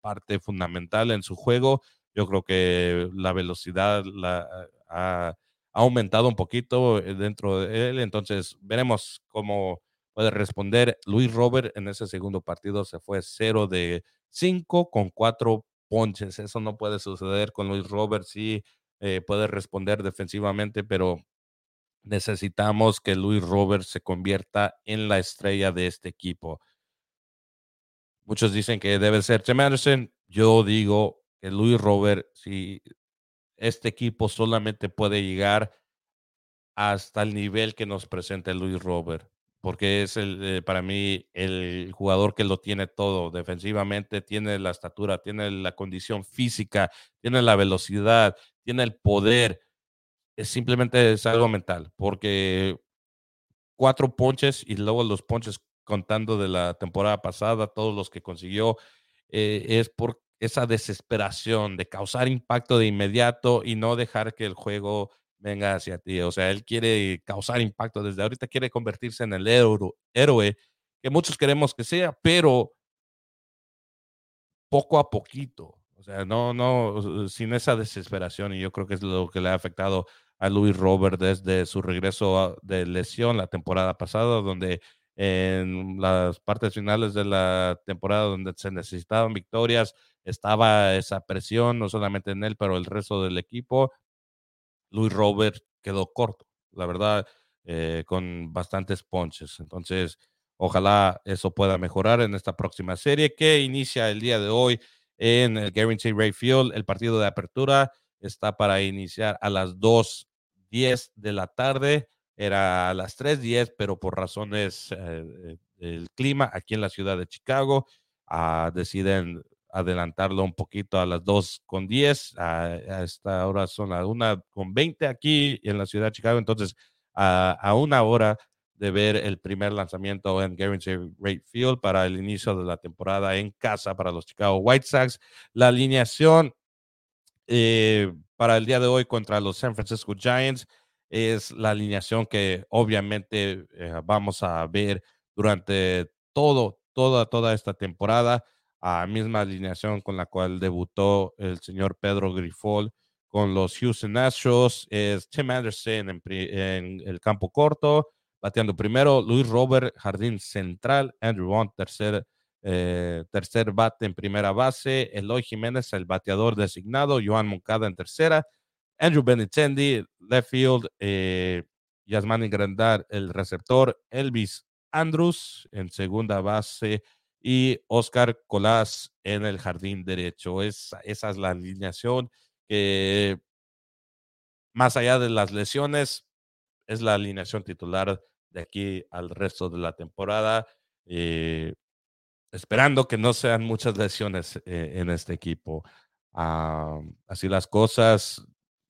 parte fundamental en su juego. Yo creo que la velocidad la, ha, aumentado un poquito eh, dentro de él, entonces veremos cómo puede responder. Luis Robert en ese segundo partido se fue 0 de 5 con 4 ponches. Eso no puede suceder con Luis Robert. Sí eh, puede responder defensivamente, pero necesitamos que Luis Robert se convierta en la estrella de este equipo. Muchos dicen que debe ser Tim Anderson. Yo digo que Luis Robert, si este equipo solamente puede llegar hasta el nivel que nos presenta Luis Robert. porque es el, eh, para mí el jugador que lo tiene todo. Defensivamente tiene la estatura, tiene la condición física, tiene la velocidad, tiene el poder. Es simplemente es algo mental, porque cuatro ponches y luego los ponches contando de la temporada pasada, todos los que consiguió, eh, es por esa desesperación de causar impacto de inmediato y no dejar que el juego venga hacia ti. O sea, él quiere causar impacto desde ahorita, quiere convertirse en el héroe que muchos queremos que sea, pero poco a poquito. O sea, no, no, sin esa desesperación. Y yo creo que es lo que le ha afectado a Luis Robert desde su regreso de lesión la temporada pasada, donde en las partes finales de la temporada donde se necesitaban victorias, estaba esa presión, no solamente en él, pero el resto del equipo. Luis Robert quedó corto, la verdad, eh, con bastantes ponches. Entonces, ojalá eso pueda mejorar en esta próxima serie que inicia el día de hoy en el Guarantee Ray Field. El partido de apertura está para iniciar a las 2.10 de la tarde. Era a las 3.10, pero por razones eh, del clima aquí en la ciudad de Chicago, ah, deciden adelantarlo un poquito a las 2 con 10. A, esta hora son las 1 con 20 aquí en la ciudad de Chicago. Entonces, a, una hora de ver el primer lanzamiento en Guarantee Rate Field para el inicio de la temporada en casa para los Chicago White Sox. La alineación eh, para el día de hoy contra los San Francisco Giants es la alineación que obviamente eh, vamos a ver durante todo, toda, toda esta temporada a misma alineación con la cual debutó el señor Pedro Grifol con los Houston Astros. Es Tim Anderson en, el campo corto, bateando primero. Luis Robert, jardín central. Andrew Vaughn, tercer, eh, tercer bate en primera base. Eloy Jiménez, el bateador designado. Joan Moncada en tercera. Andrew Benintendi, left field. Eh, Yasmani Grandar, el receptor. Elvis Andrews en segunda base y Oscar Colás en el jardín derecho. Es, esa es la alineación que, más allá de las lesiones, es la alineación titular de aquí al resto de la temporada. Eh, esperando que no sean muchas lesiones eh, en este equipo. Ah, así las cosas,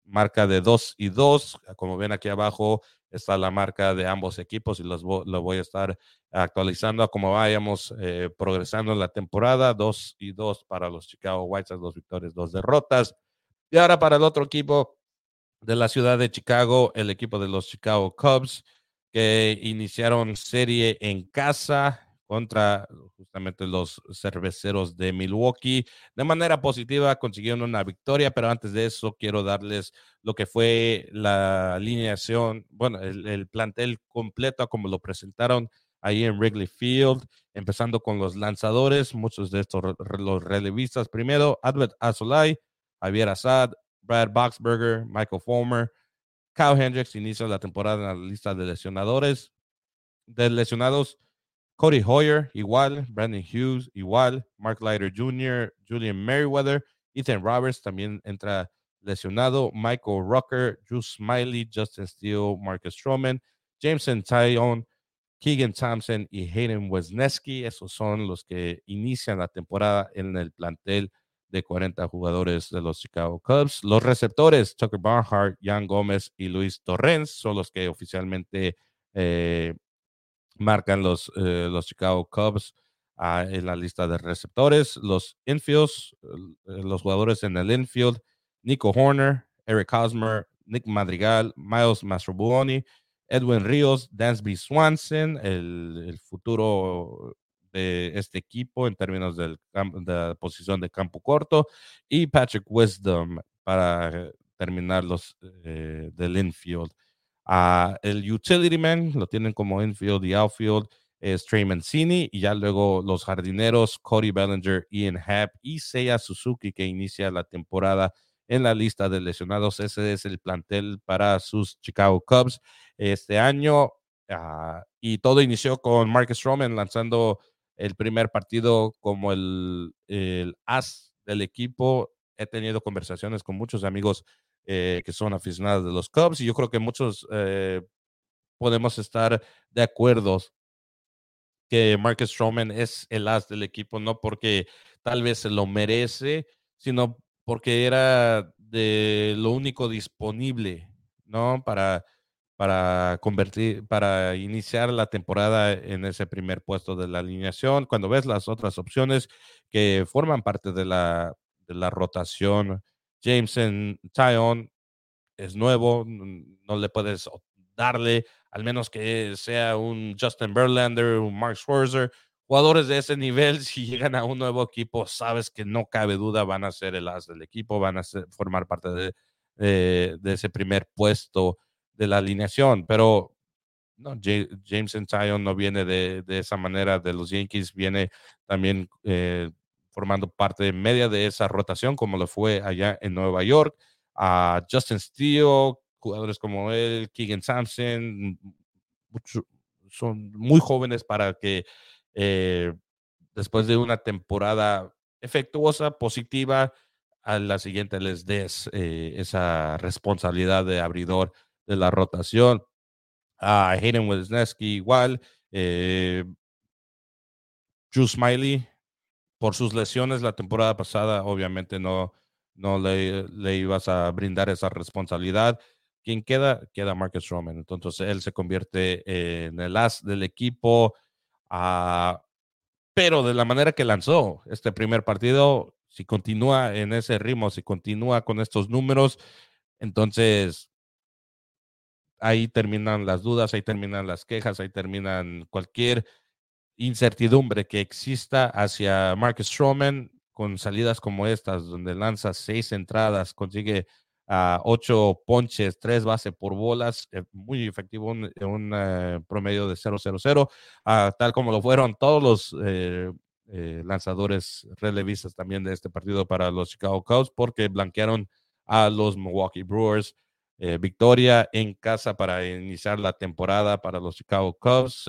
marca de 2 y 2, como ven aquí abajo, está la marca de ambos equipos y los lo voy a estar actualizando a como vayamos eh, progresando en la temporada. Dos y dos para los Chicago White Sox, dos victorias, dos derrotas. Y ahora para el otro equipo de la ciudad de Chicago, el equipo de los Chicago Cubs, que iniciaron serie en casa contra justamente los cerveceros de Milwaukee. De manera positiva consiguieron una victoria, pero antes de eso quiero darles lo que fue la alineación, bueno, el, plantel completo como lo presentaron ahí en Wrigley Field, empezando con los lanzadores, muchos de estos los relevistas. Primero, Advent Azulay, Javier Assad, Brad Boxberger, Michael Fulmer, Kyle Hendricks inicia la temporada en la lista de lesionadores. De lesionados, Cody Hoyer, igual. Brandon Hughes, igual. Mark Leiter Jr., Julian Merriweather. Ethan Roberts también entra lesionado. Michael Rucker, Drew Smiley, Justin Steele, Marcus Stroman, Jameson Tyon, Keegan Thompson y Hayden Wesneski. Esos son los que inician la temporada en el plantel de 40 jugadores de los Chicago Cubs. Los receptores, Tucker Barnhart, Jan Gómez y Luis Torrens, son los que oficialmente eh, marcan los, eh, los Chicago Cubs ah, en la lista de receptores. Los infields, eh, los jugadores en el infield, Nico Horner, Eric Hosmer, Nick Madrigal, Miles Mastrobuoni, Edwin Ríos, Dansby Swanson, el, futuro de este equipo en términos del, de la posición de campo corto, y Patrick Wisdom para terminar los eh, del infield el utility man lo tienen como infield y outfield es Trey Mancini y ya luego los jardineros Cody Bellinger, Ian Happ y Seiya Suzuki que inicia la temporada en la lista de lesionados. Ese es el plantel para sus Chicago Cubs este año. Ah, y todo inició con Marcus Stroman lanzando el primer partido como el, el as del equipo. He tenido conversaciones con muchos amigos eh, que son aficionados de los Cubs y yo creo que muchos eh, podemos estar de acuerdo que Marcus Stroman es el as del equipo, no porque tal vez se lo merece, sino porque era de lo único disponible, ¿no? Para, para convertir, para iniciar la temporada en ese primer puesto de la alineación. Cuando ves las otras opciones que forman parte de la, de la rotación, Jameson, Tyon es nuevo, no le puedes darle, al menos que sea un Justin Verlander, un Mark Scherzer, jugadores de ese nivel, [LAUGHS] si llegan a un nuevo equipo, sabes que no cabe duda, van a ser el as del equipo, van a formar parte de, ese primer puesto de la alineación. Pero no, James Tyon no viene de, de, esa manera de los Yankees, viene también eh, formando parte media de esa rotación, como lo fue allá en Nueva York. A Justin Steele, jugadores como él, Keegan Sampson, son muy jóvenes para que eh, después de una temporada efectuosa, positiva, a la siguiente les des eh, esa responsabilidad de abridor de la rotación. A Hayden Wisniewski igual. Eh, Drew Smiley, por sus lesiones la temporada pasada, obviamente no, no le, le ibas a brindar esa responsabilidad. Quien queda, queda Marcus Stroman. Entonces él se convierte en el as del equipo. Ah, pero de la manera que lanzó este primer partido, si continúa en ese ritmo, si continúa con estos números, entonces ahí terminan las dudas, ahí terminan las quejas, ahí terminan cualquier incertidumbre que exista hacia Marcus Stroman con salidas como estas, donde lanza seis entradas, consigue a ocho ponches, tres bases por bolas, eh, muy efectivo, un, eh, promedio de 0-0-0, ah, tal como lo fueron todos los eh, lanzadores relevistas también de este partido para los Chicago Cubs, porque blanquearon a los Milwaukee Brewers. victoria en casa para iniciar la temporada para los Chicago Cubs.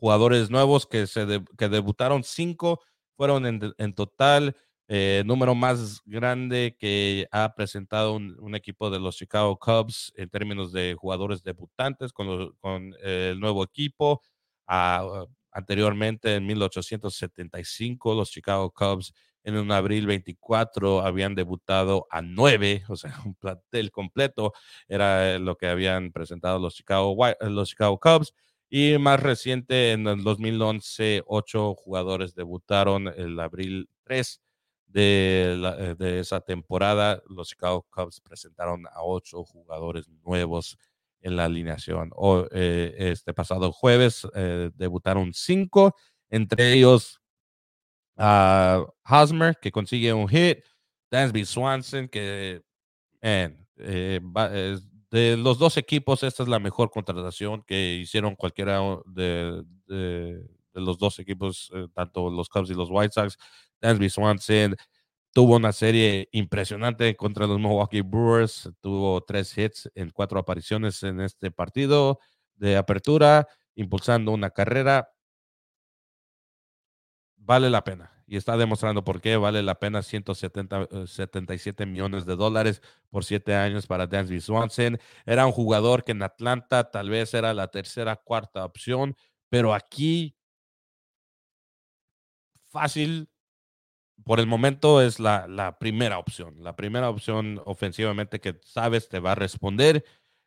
Jugadores nuevos que, se que debutaron cinco, fueron en, en total eh, número más grande que ha presentado un, equipo de los Chicago Cubs en términos de jugadores debutantes con, con el nuevo equipo. Ah, anteriormente, en 1875, los Chicago Cubs en un abril 24 habían debutado a nueve, o sea, [LAUGHS] un plantel completo era lo que habían presentado los Chicago, los Chicago Cubs. Y más reciente, en el 2011, ocho jugadores debutaron el abril 3 eh, de, esa temporada, los Chicago Cubs presentaron a ocho jugadores nuevos en la alineación. O, eh, este pasado jueves eh, debutaron cinco, entre ellos a Hosmer, que consigue un hit, Dansby Swanson, que de los dos equipos, esta es la mejor contratación que hicieron cualquiera de, los dos equipos, tanto los Cubs y los White Sox. Dansby Swanson tuvo una serie impresionante contra los Milwaukee Brewers, tuvo tres hits en cuatro apariciones en este partido de apertura, impulsando una carrera. Vale la pena y está demostrando por qué vale la pena 177 eh, millones de dólares por siete años para Dansby Swanson. Era un jugador que en Atlanta tal vez era la tercera, cuarta opción, pero aquí fácil por el momento es la, primera opción, la primera opción ofensivamente que sabes te va a responder.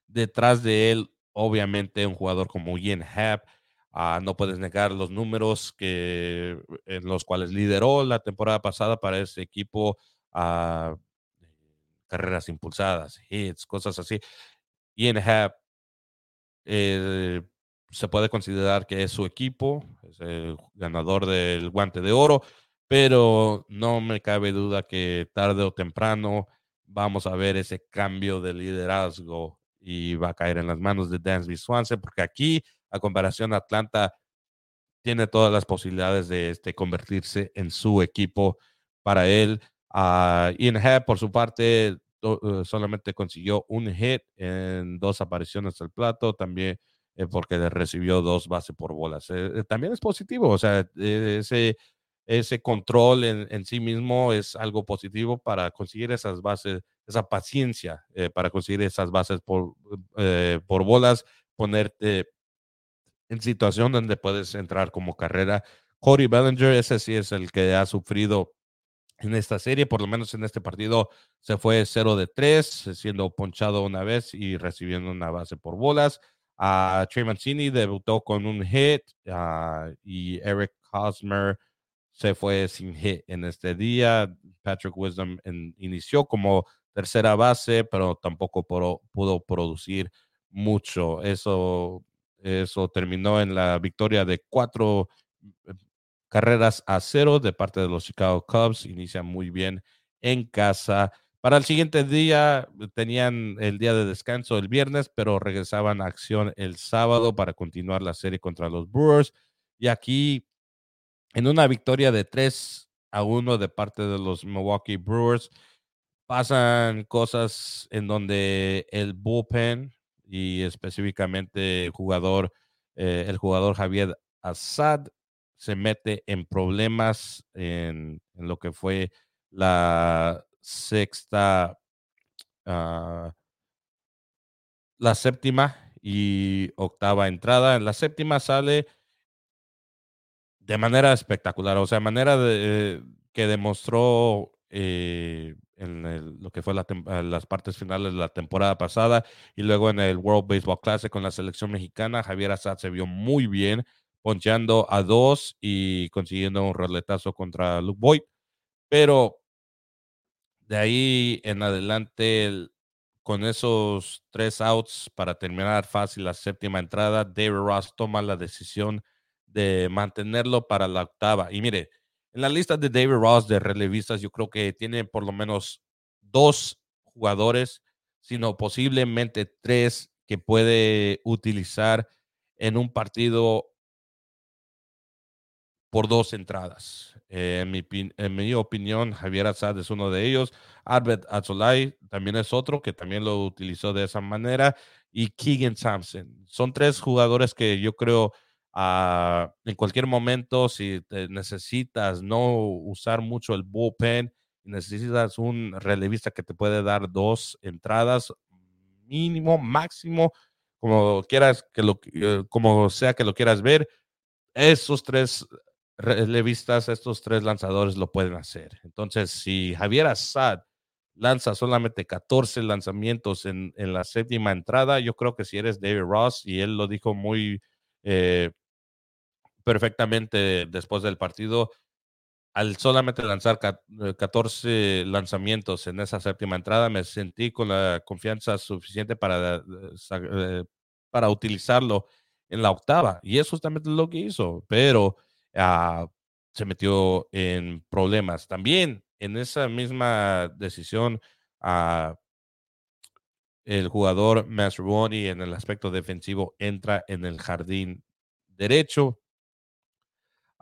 Detrás de él, obviamente, un jugador como Ian Happ. Ah, no puedes negar los números que, en los cuales lideró la temporada pasada para ese equipo. ah, carreras impulsadas, hits, cosas así. Ian Happ eh, se puede considerar que es su equipo, es el ganador del guante de oro pero no me cabe duda que tarde o temprano vamos a ver ese cambio de liderazgo y va a caer en las manos de Dansby Swanson, porque aquí, a comparación Atlanta, tiene todas las posibilidades de este, convertirse en su equipo para él. Uh, Ian por su parte, eh, solamente consiguió un hit en dos apariciones al plato, también eh, porque recibió dos bases por bolas. Eh, también es positivo, o sea, ese ese control en, sí mismo es algo positivo para conseguir esas bases, esa paciencia eh, para conseguir esas bases por, eh, por bolas, ponerte en situación donde puedes entrar como carrera. Cody Bellinger, ese sí es el que ha sufrido en esta serie, por lo menos en este partido se fue 0 de 3, siendo ponchado una vez y recibiendo una base por bolas. Uh, Trey Mancini debutó con un hit uh, y Eric Hosmer se fue sin hit en este día. Patrick Wisdom inició como tercera base, pero tampoco pudo producir mucho. Eso, eso terminó en la victoria de cuatro eh, carreras a cero de parte de los Chicago Cubs. Inicia muy bien en casa. Para el siguiente día tenían el día de descanso el viernes, pero regresaban a acción el sábado para continuar la serie contra los Brewers. Y aquí, en una victoria de 3 a 1 de parte de los Milwaukee Brewers, pasan cosas en donde el bullpen y específicamente el jugador, eh, el jugador Javier Assad se mete en problemas en, lo que fue la sexta, ah, la séptima y octava entrada. En la séptima sale de manera espectacular, o sea, manera de, que demostró eh, en lo que fue las partes finales de la temporada pasada y luego en el World Baseball Classic con la selección mexicana, Javier Assad se vio muy bien ponchando a dos y consiguiendo un roletazo contra Luke Boyd. Pero de ahí en adelante, con esos tres outs para terminar fácil la séptima entrada, David Ross toma la decisión de mantenerlo para la octava. Y mire, en la lista de David Ross de relevistas, yo creo que tiene por lo menos dos jugadores, sino posiblemente tres que puede utilizar en un partido por dos entradas. Eh, en, mi, en, mi, opinión, Javier Azad es uno de ellos. Albert Azolay también es otro que también lo utilizó de esa manera. Y Keegan Thompson. Son tres jugadores que yo creo en cualquier momento, si necesitas no usar mucho el bullpen, necesitas un relevista que te puede dar dos entradas mínimo, máximo, como quieras que lo, eh, como sea que lo quieras ver, esos tres relevistas, estos tres lanzadores lo pueden hacer. Entonces, si Javier Assad lanza solamente 14 lanzamientos en, la séptima entrada, yo creo que si eres David Ross, y él lo dijo muy eh, perfectamente después del partido, al solamente lanzar 14 eh, lanzamientos en esa séptima entrada, me sentí con la confianza suficiente para, eh, para utilizarlo en la octava. Y es justamente lo que hizo. Pero Ah, se metió en problemas. También en esa misma decisión, uh, el jugador Masroni en el aspecto defensivo entra en el jardín derecho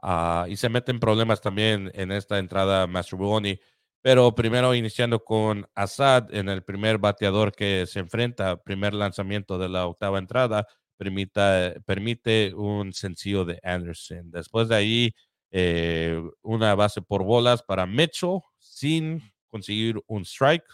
ah, y se mete en problemas también en esta entrada Masroni. Pero primero iniciando con Assad en el primer bateador que se enfrenta, primer lanzamiento de la octava entrada, permite un sencillo de Anderson. Después de ahí, eh, una base por bolas para Mitchell sin conseguir un strike.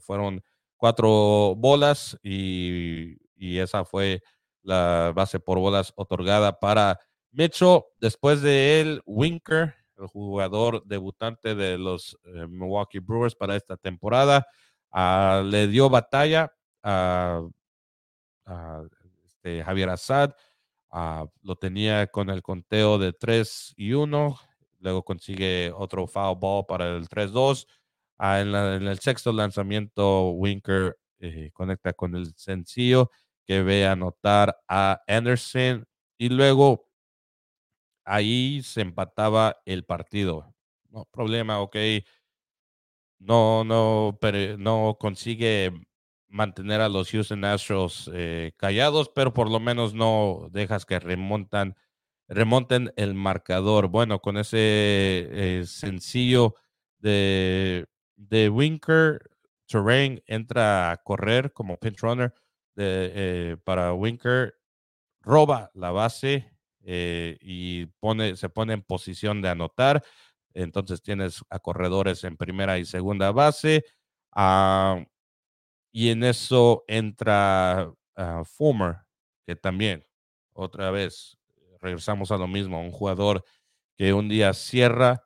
fueron cuatro bolas y, esa fue la base por bolas otorgada para Mitchell. Después de él, Winker, el jugador debutante de los eh, Milwaukee Brewers para esta temporada, ah, le dio batalla a, este, Javier Assad. Ah, lo tenía con el conteo de 3 y 1. Luego consigue otro foul ball para el 3-2. Ah, en, el sexto lanzamiento, Winker eh, conecta con el sencillo que ve anotar a Anderson. Y luego ahí se empataba el partido. No problema, ok. No, no, pero no consigue mantener a los Houston Astros eh, callados, pero por lo menos no dejas que remontan, remonten el marcador. Bueno, con ese eh, sencillo de, de Winker, Terrain entra a correr como pinch runner de, eh, para Winker, roba la base y pone, se pone en posición de anotar. Entonces tienes a corredores en primera y segunda base. Uh, y en eso entra uh, que también, otra vez, regresamos a lo mismo, un jugador que un día cierra,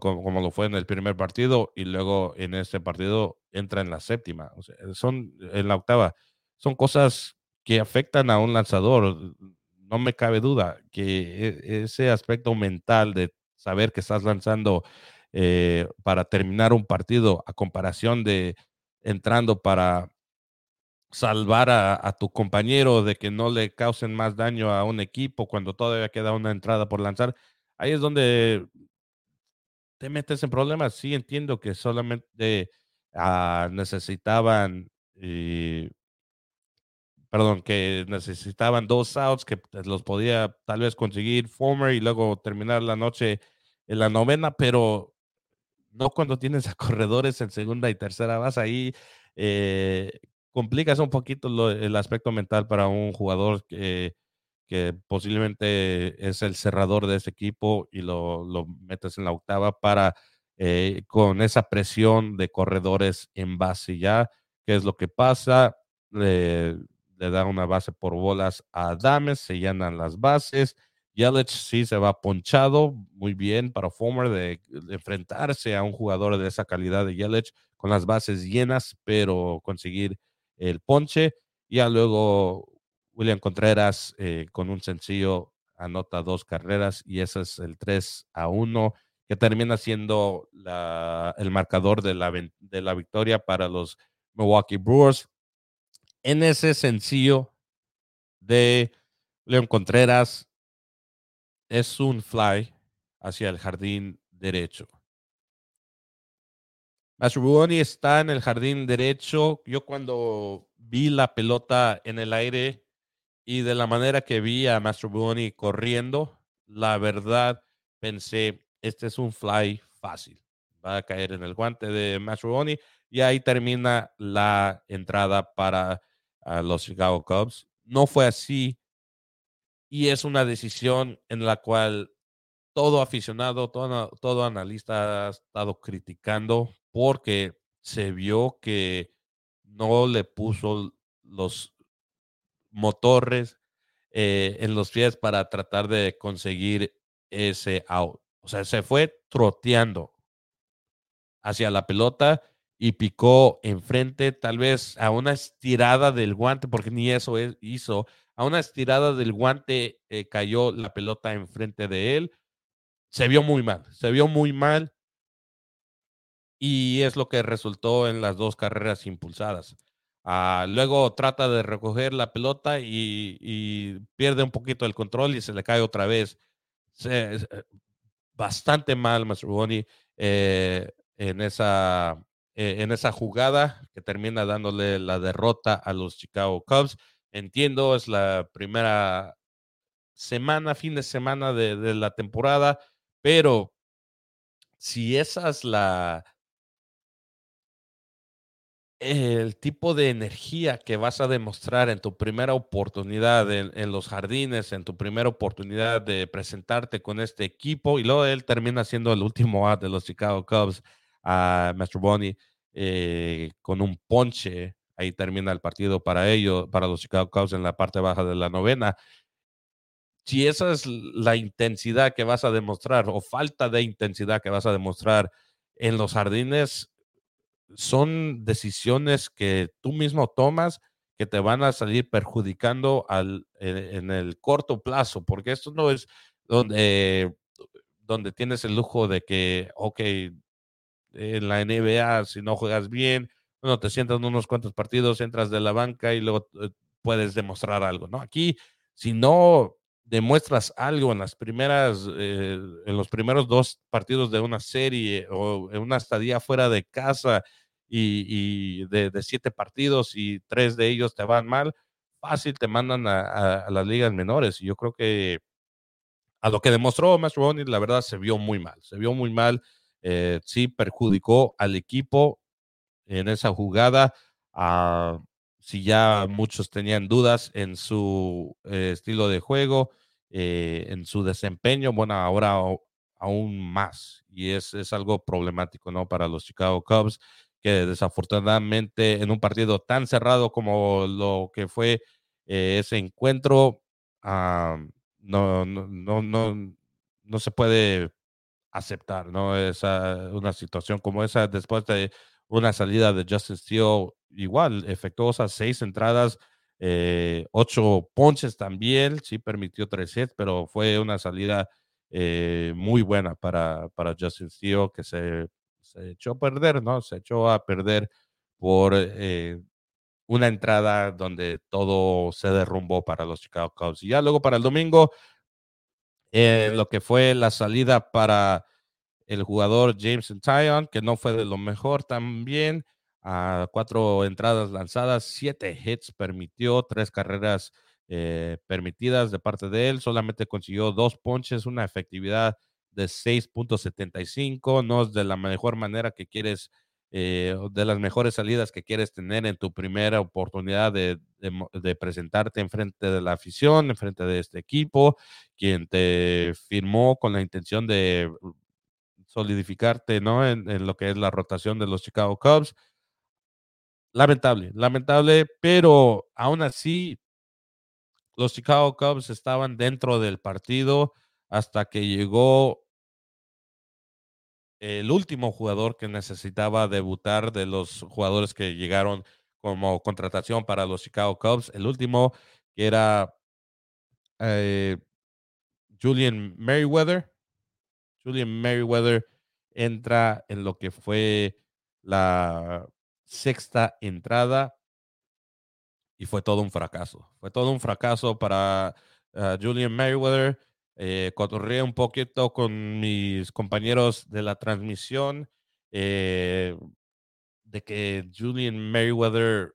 como, lo fue en el primer partido, y luego en este partido entra en la séptima, son en la octava, son cosas que afectan a un lanzador. No me cabe duda que e, ese aspecto mental de saber que estás lanzando eh, para terminar un partido a comparación de entrando para salvar a, tu compañero de que no le causen más daño a un equipo cuando todavía queda una entrada por lanzar. Ahí es donde te metes en problemas. Sí entiendo que solamente ah, necesitaban, eh, perdón, que necesitaban dos outs que los podía tal vez conseguir Former y luego terminar la noche en la novena, pero no cuando tienes a corredores en segunda y tercera base. Ahí eh, complicas un poquito el aspecto mental para un jugador que, que, posiblemente es el cerrador de ese equipo y lo, lo metes en la octava para eh, con esa presión de corredores en base ya, qué es lo que pasa, le, le da una base por bolas a Dames, se llenan las bases. Yelich sí se va ponchado, muy bien para Fomer de, de, enfrentarse a un jugador de esa calidad de Yelich con las bases llenas, pero conseguir el ponche. Ya luego William Contreras eh, con un sencillo anota dos carreras y ese es el 3 a 1 que termina siendo el marcador de la, de la victoria para los Milwaukee Brewers. En ese sencillo de William Contreras es un fly hacia el jardín derecho. Mastrobuoni está en el jardín derecho. Yo cuando vi la pelota en el aire y de la manera que vi a Mastrobuoni corriendo, la verdad pensé, este es un fly fácil. Va a caer en el guante de Mastrobuoni y ahí termina la entrada para los Chicago Cubs. No fue así y es una decisión en la cual todo aficionado, todo, todo analista ha estado criticando porque se vio que no le puso los motores eh, en los pies para tratar de conseguir ese out. O sea, se fue troteando hacia la pelota y picó enfrente, tal vez a una estirada del guante, porque ni eso hizo. A una estirada del guante eh, cayó la pelota enfrente de él. Se vio muy mal, se vio muy mal y es lo que resultó en las dos carreras impulsadas. Ah, luego trata de recoger la pelota y, pierde un poquito el control y se le cae otra vez. Eh, bastante mal Mastroboni eh, en, esa, eh, en esa jugada que termina dándole la derrota a los Chicago Cubs. Entiendo, es la primera semana, fin de semana de, la temporada, pero si esa es la, el tipo de energía que vas a demostrar en tu primera oportunidad en, los jardines, en tu primera oportunidad de presentarte con este equipo, y luego él termina siendo el último ad de los Chicago Cubs a Master Bonnie eh, con un ponche. Ahí termina el partido para ellos, para los Chicago Cubs en la parte baja de la novena. Si esa es la intensidad que vas a demostrar o falta de intensidad que vas a demostrar en los jardines, son decisiones que tú mismo tomas que te van a salir perjudicando al, en, el corto plazo, porque esto no es donde, donde tienes el lujo de que, ok, en la NBA, si no juegas bien, bueno, te sientas en unos cuantos partidos, entras de la banca y luego eh, puedes demostrar algo, ¿no? Aquí, si no demuestras algo en las primeras, eh, en los primeros dos partidos de una serie o en una estadía fuera de casa y, de, siete partidos y tres de ellos te van mal, fácil te mandan a, las ligas menores. Y yo creo que a lo que demostró Master la verdad se vio muy mal, se vio muy mal. Eh, sí perjudicó al equipo en esa jugada. Ah, si ya muchos tenían dudas en su eh, estilo de juego, eh, en su desempeño, bueno, ahora aún más. Y es, es algo problemático, ¿no? Para los Chicago Cubs que desafortunadamente en un partido tan cerrado como lo que fue eh, ese encuentro, no, no, no, no, no se puede aceptar, ¿no? Esa, una situación como esa después de una salida de Justin Steele igual, efectuosa, seis entradas, eh, ocho ponches también, sí permitió tres hits, pero fue una salida eh, muy buena para, para Justin Steele que se, se, echó a perder, ¿no? Se echó a perder por eh, una entrada donde todo se derrumbó para los Chicago Cubs. Y ya luego para el domingo, eh, lo que fue la salida para el jugador James Tyon, que no fue de lo mejor también. A cuatro entradas lanzadas, siete hits permitió, tres carreras eh, permitidas de parte de él. Solamente consiguió dos ponches, una efectividad de 6.75. No es de la mejor manera que quieres eh, de las mejores salidas que quieres tener en tu primera oportunidad de, presentarte en frente de la afición, en frente de este equipo, quien te firmó con la intención de solidificarte ¿no? en, lo que es la rotación de los Chicago Cubs. Lamentable, lamentable, pero aún así los Chicago Cubs estaban dentro del partido hasta que llegó el último jugador que necesitaba debutar de los jugadores que llegaron como contratación para los Chicago Cubs, el último que era eh, Julian Merriweather. Julian Merriweather entra en lo que fue la sexta entrada y fue todo un fracaso. Fue todo un fracaso para ah, Julian Merriweather eh, cotorré un poquito con mis compañeros de la transmisión eh, de que Julian Merriweather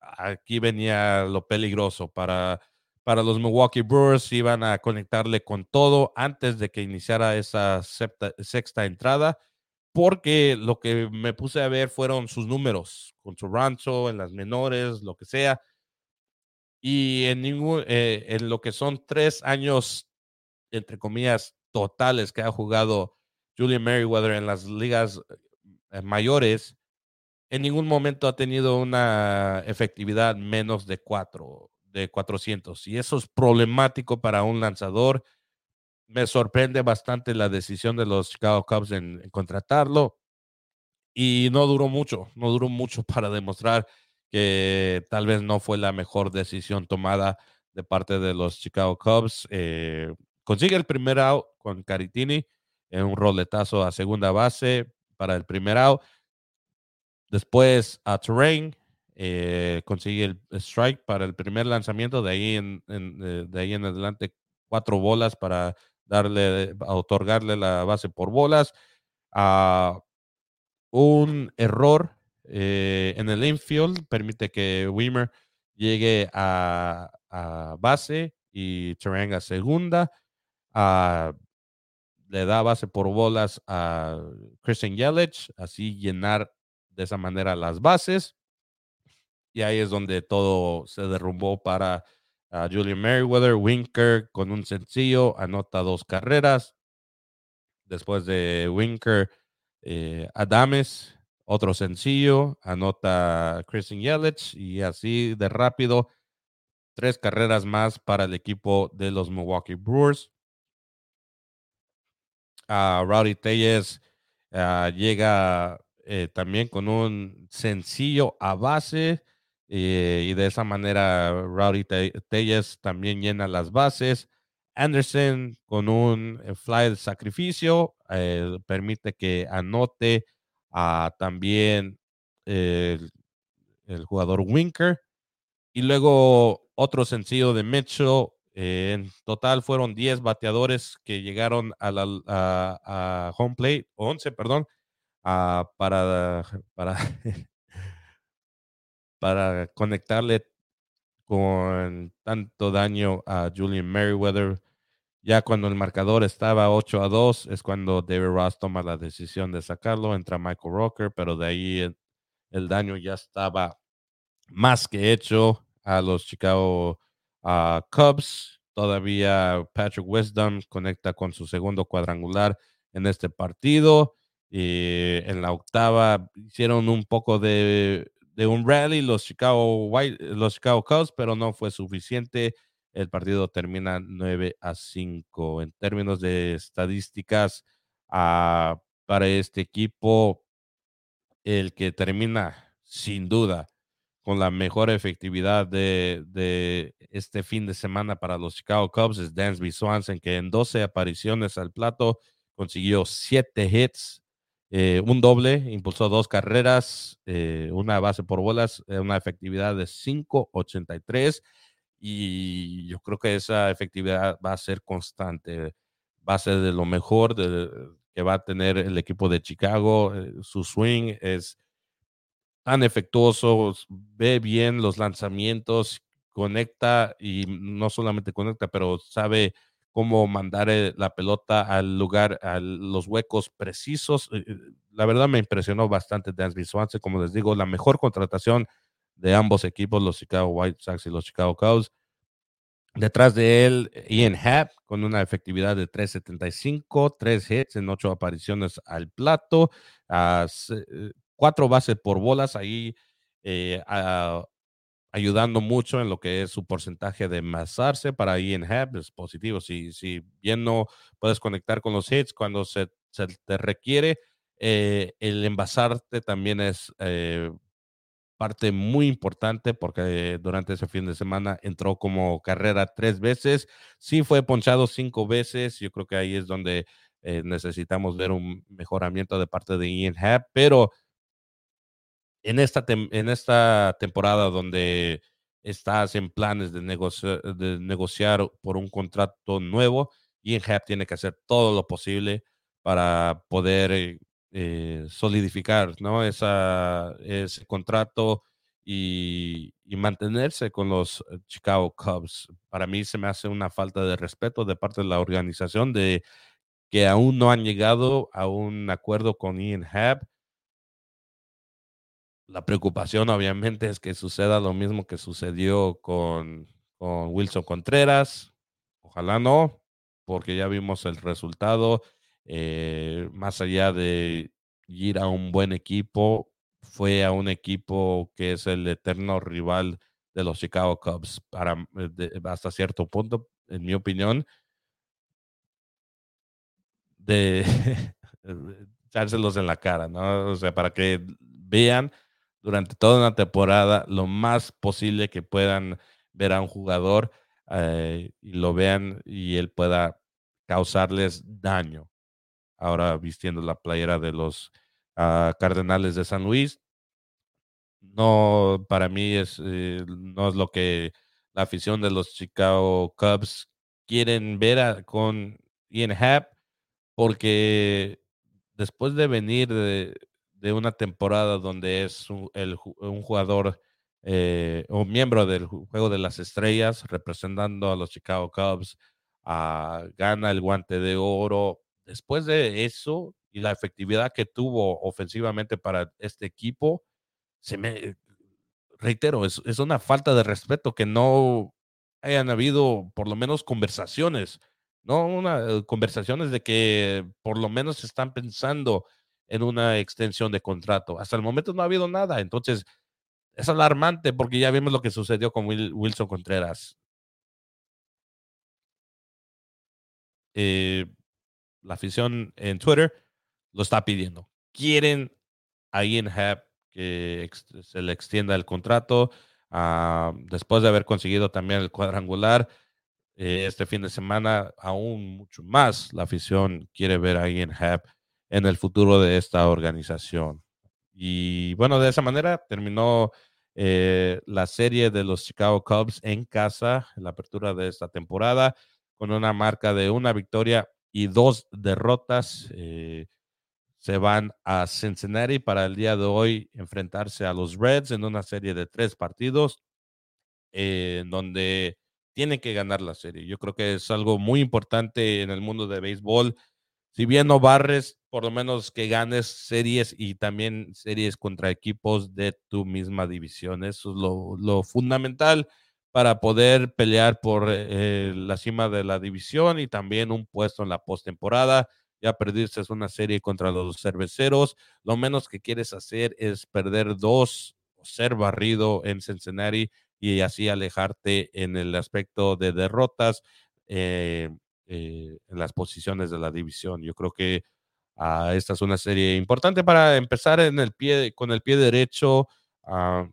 aquí venía lo peligroso para, para los Milwaukee Brewers. Iban a conectarle con todo antes de que iniciara esa sexta entrada, porque lo que me puse a ver fueron sus números con Toronto, en las menores, lo que sea. Y en, ningún, eh, en lo que son tres años entre comillas, totales que ha jugado Julian Merriweather en las ligas eh, mayores, en ningún momento ha tenido una efectividad menos de 4, de 400. Y eso es problemático para un lanzador. Me sorprende bastante la decisión de los Chicago Cubs en, en contratarlo. Y no duró mucho, no duró mucho [LAUGHS] para demostrar que tal vez no fue la mejor decisión tomada de parte de los Chicago Cubs. Eh, Consigue el primer out con Caritini en un roletazo a segunda base para el primer out. Después a Terrain eh, consigue el strike para el primer lanzamiento. De ahí en, eh, de ahí en adelante, cuatro bolas para darle, otorgarle la base por bolas. a un error eh, en el infield permite que Wimmer llegue a, a base y Terrain a segunda le da base por bolas a Christian Yelich, así llenar de esa manera las bases. Y ahí es donde todo se derrumbó para Julian Merriweather. Winker con un sencillo anota dos carreras. Después de Winker, eh, Adames, otro sencillo, anota Christian Yelich y así de rápido, tres carreras más para el equipo de los Milwaukee Brewers a Rowdy Telles ah, llega eh, también con un sencillo a base eh, y de esa manera Rowdy Telles también llena las bases. Anderson con un eh, fly de sacrificio permite que anote a también el, el, jugador Winker. Y luego otro sencillo de Mitchell en total fueron 10 bateadores que llegaron a, la, a, home plate, 11, perdón, para, para, [LAUGHS] para conectarle con tanto daño a Julian Merriweather. Ya cuando el marcador estaba 8 a 2 es cuando David Ross toma la decisión de sacarlo, entra Michael Rocker, pero de ahí el daño ya estaba más que hecho a los Chicago a Cubs. Todavía Patrick Wisdom conecta con su segundo cuadrangular en este partido. Y en la octava hicieron un poco de, un rally los Chicago, White, los Chicago Cubs, pero no fue suficiente. el partido termina 9 a 5. En términos de estadísticas, uh, para este equipo, el que termina sin duda con la mejor efectividad de, este fin de semana para los Chicago Cubs es Dansby Swanson, que en 12 apariciones al plato consiguió 7 hits, eh, un doble, impulsó dos carreras, eh, una base por bolas, eh, una efectividad de 5.83 y yo creo que esa efectividad va a ser constante, va a ser de lo mejor que va a tener el equipo de Chicago. su swing es tan efectuoso, ve bien los lanzamientos, conecta y no solamente conecta, pero sabe cómo mandar eh, la pelota al lugar, a los huecos precisos. Eh, eh, la verdad me impresionó bastante Dansby Swanson, como les digo, la mejor contratación de ambos equipos, los Chicago White Sox y los Chicago Cubs. Detrás de él, Ian Happ, con una efectividad de 3.75, tres hits en ocho apariciones al plato, cuatro bases por bolas ahí, ayudando mucho en lo que es su porcentaje de envasarse para Ian Happ, es positivo. Si, si bien no puedes conectar con los hits cuando se, te requiere, eh, el envasarte también es eh, parte muy importante porque durante ese fin de semana entró como carrera tres veces, sí fue ponchado cinco veces, yo creo que ahí es donde eh, necesitamos ver un mejoramiento de parte de Ian Happ, pero en esta, en esta temporada donde estás en planes de, de negociar por un contrato nuevo, Ian Happ tiene que hacer todo lo posible para poder eh, eh, solidificar ¿no? Ese contrato y, mantenerse con los Chicago Cubs. Para mí se me hace una falta de respeto de parte de la organización de que aún no han llegado a un acuerdo con Ian Happ. La preocupación obviamente es que suceda lo mismo que sucedió con, con Wilson Contreras. Ojalá no, porque ya vimos el resultado eh, más allá de ir a un buen equipo, fue a un equipo que es el eterno rival de los Chicago Cubs para, eh, hasta cierto punto, en mi opinión, de [LAUGHS] echárselos en la cara, ¿no? O sea, para que vean durante toda una temporada lo más posible que puedan ver a un jugador eh, y lo vean y él pueda causarles daño ahora vistiendo la playera de los ah, Cardenales de San Luis. No, para mí es, eh, no es lo que la afición de los Chicago Cubs quieren ver con Ian Happ, porque después de venir de, una temporada donde es un, un jugador eh, o miembro del Juego de las Estrellas, representando a los Chicago Cubs, ah, gana el guante de oro, después de eso y la efectividad que tuvo ofensivamente para este equipo, se me, reitero, es, una falta de respeto que no hayan habido por lo menos conversaciones, no una conversaciones de que por lo menos están pensando en una extensión de contrato. Hasta el momento no ha habido nada, entonces es alarmante porque ya vimos lo que sucedió con Wilson Contreras. Eh, la afición en Twitter lo está pidiendo. Quieren a Ian Happ que se le extienda el contrato ah, después de haber conseguido también el cuadrangular. Eh, este fin de semana, aún mucho más, la afición quiere ver a Ian Happ en el futuro de esta organización. Y bueno, de esa manera terminó eh, la serie de los Chicago Cubs en casa, la apertura de esta temporada, con una marca de una victoria y dos derrotas. Eh, se van a Cincinnati para el día de hoy enfrentarse a los Reds en una serie de tres partidos, eh, donde tienen que ganar la serie. Yo creo que es algo muy importante en el mundo de béisbol. Si bien no barres, por lo menos que ganes series y también series contra equipos de tu misma división. Eso es lo, fundamental para poder pelear por eh, la cima de la división y también un puesto en la postemporada. Ya perdiste una serie contra los cerveceros. Lo menos que quieres hacer es perder dos ser barrido en Cincinnati y así alejarte en el aspecto de derrotas eh, eh, en las posiciones de la división. Yo creo que ah, esta es una serie importante para empezar en el pie, con el pie derecho. Uh,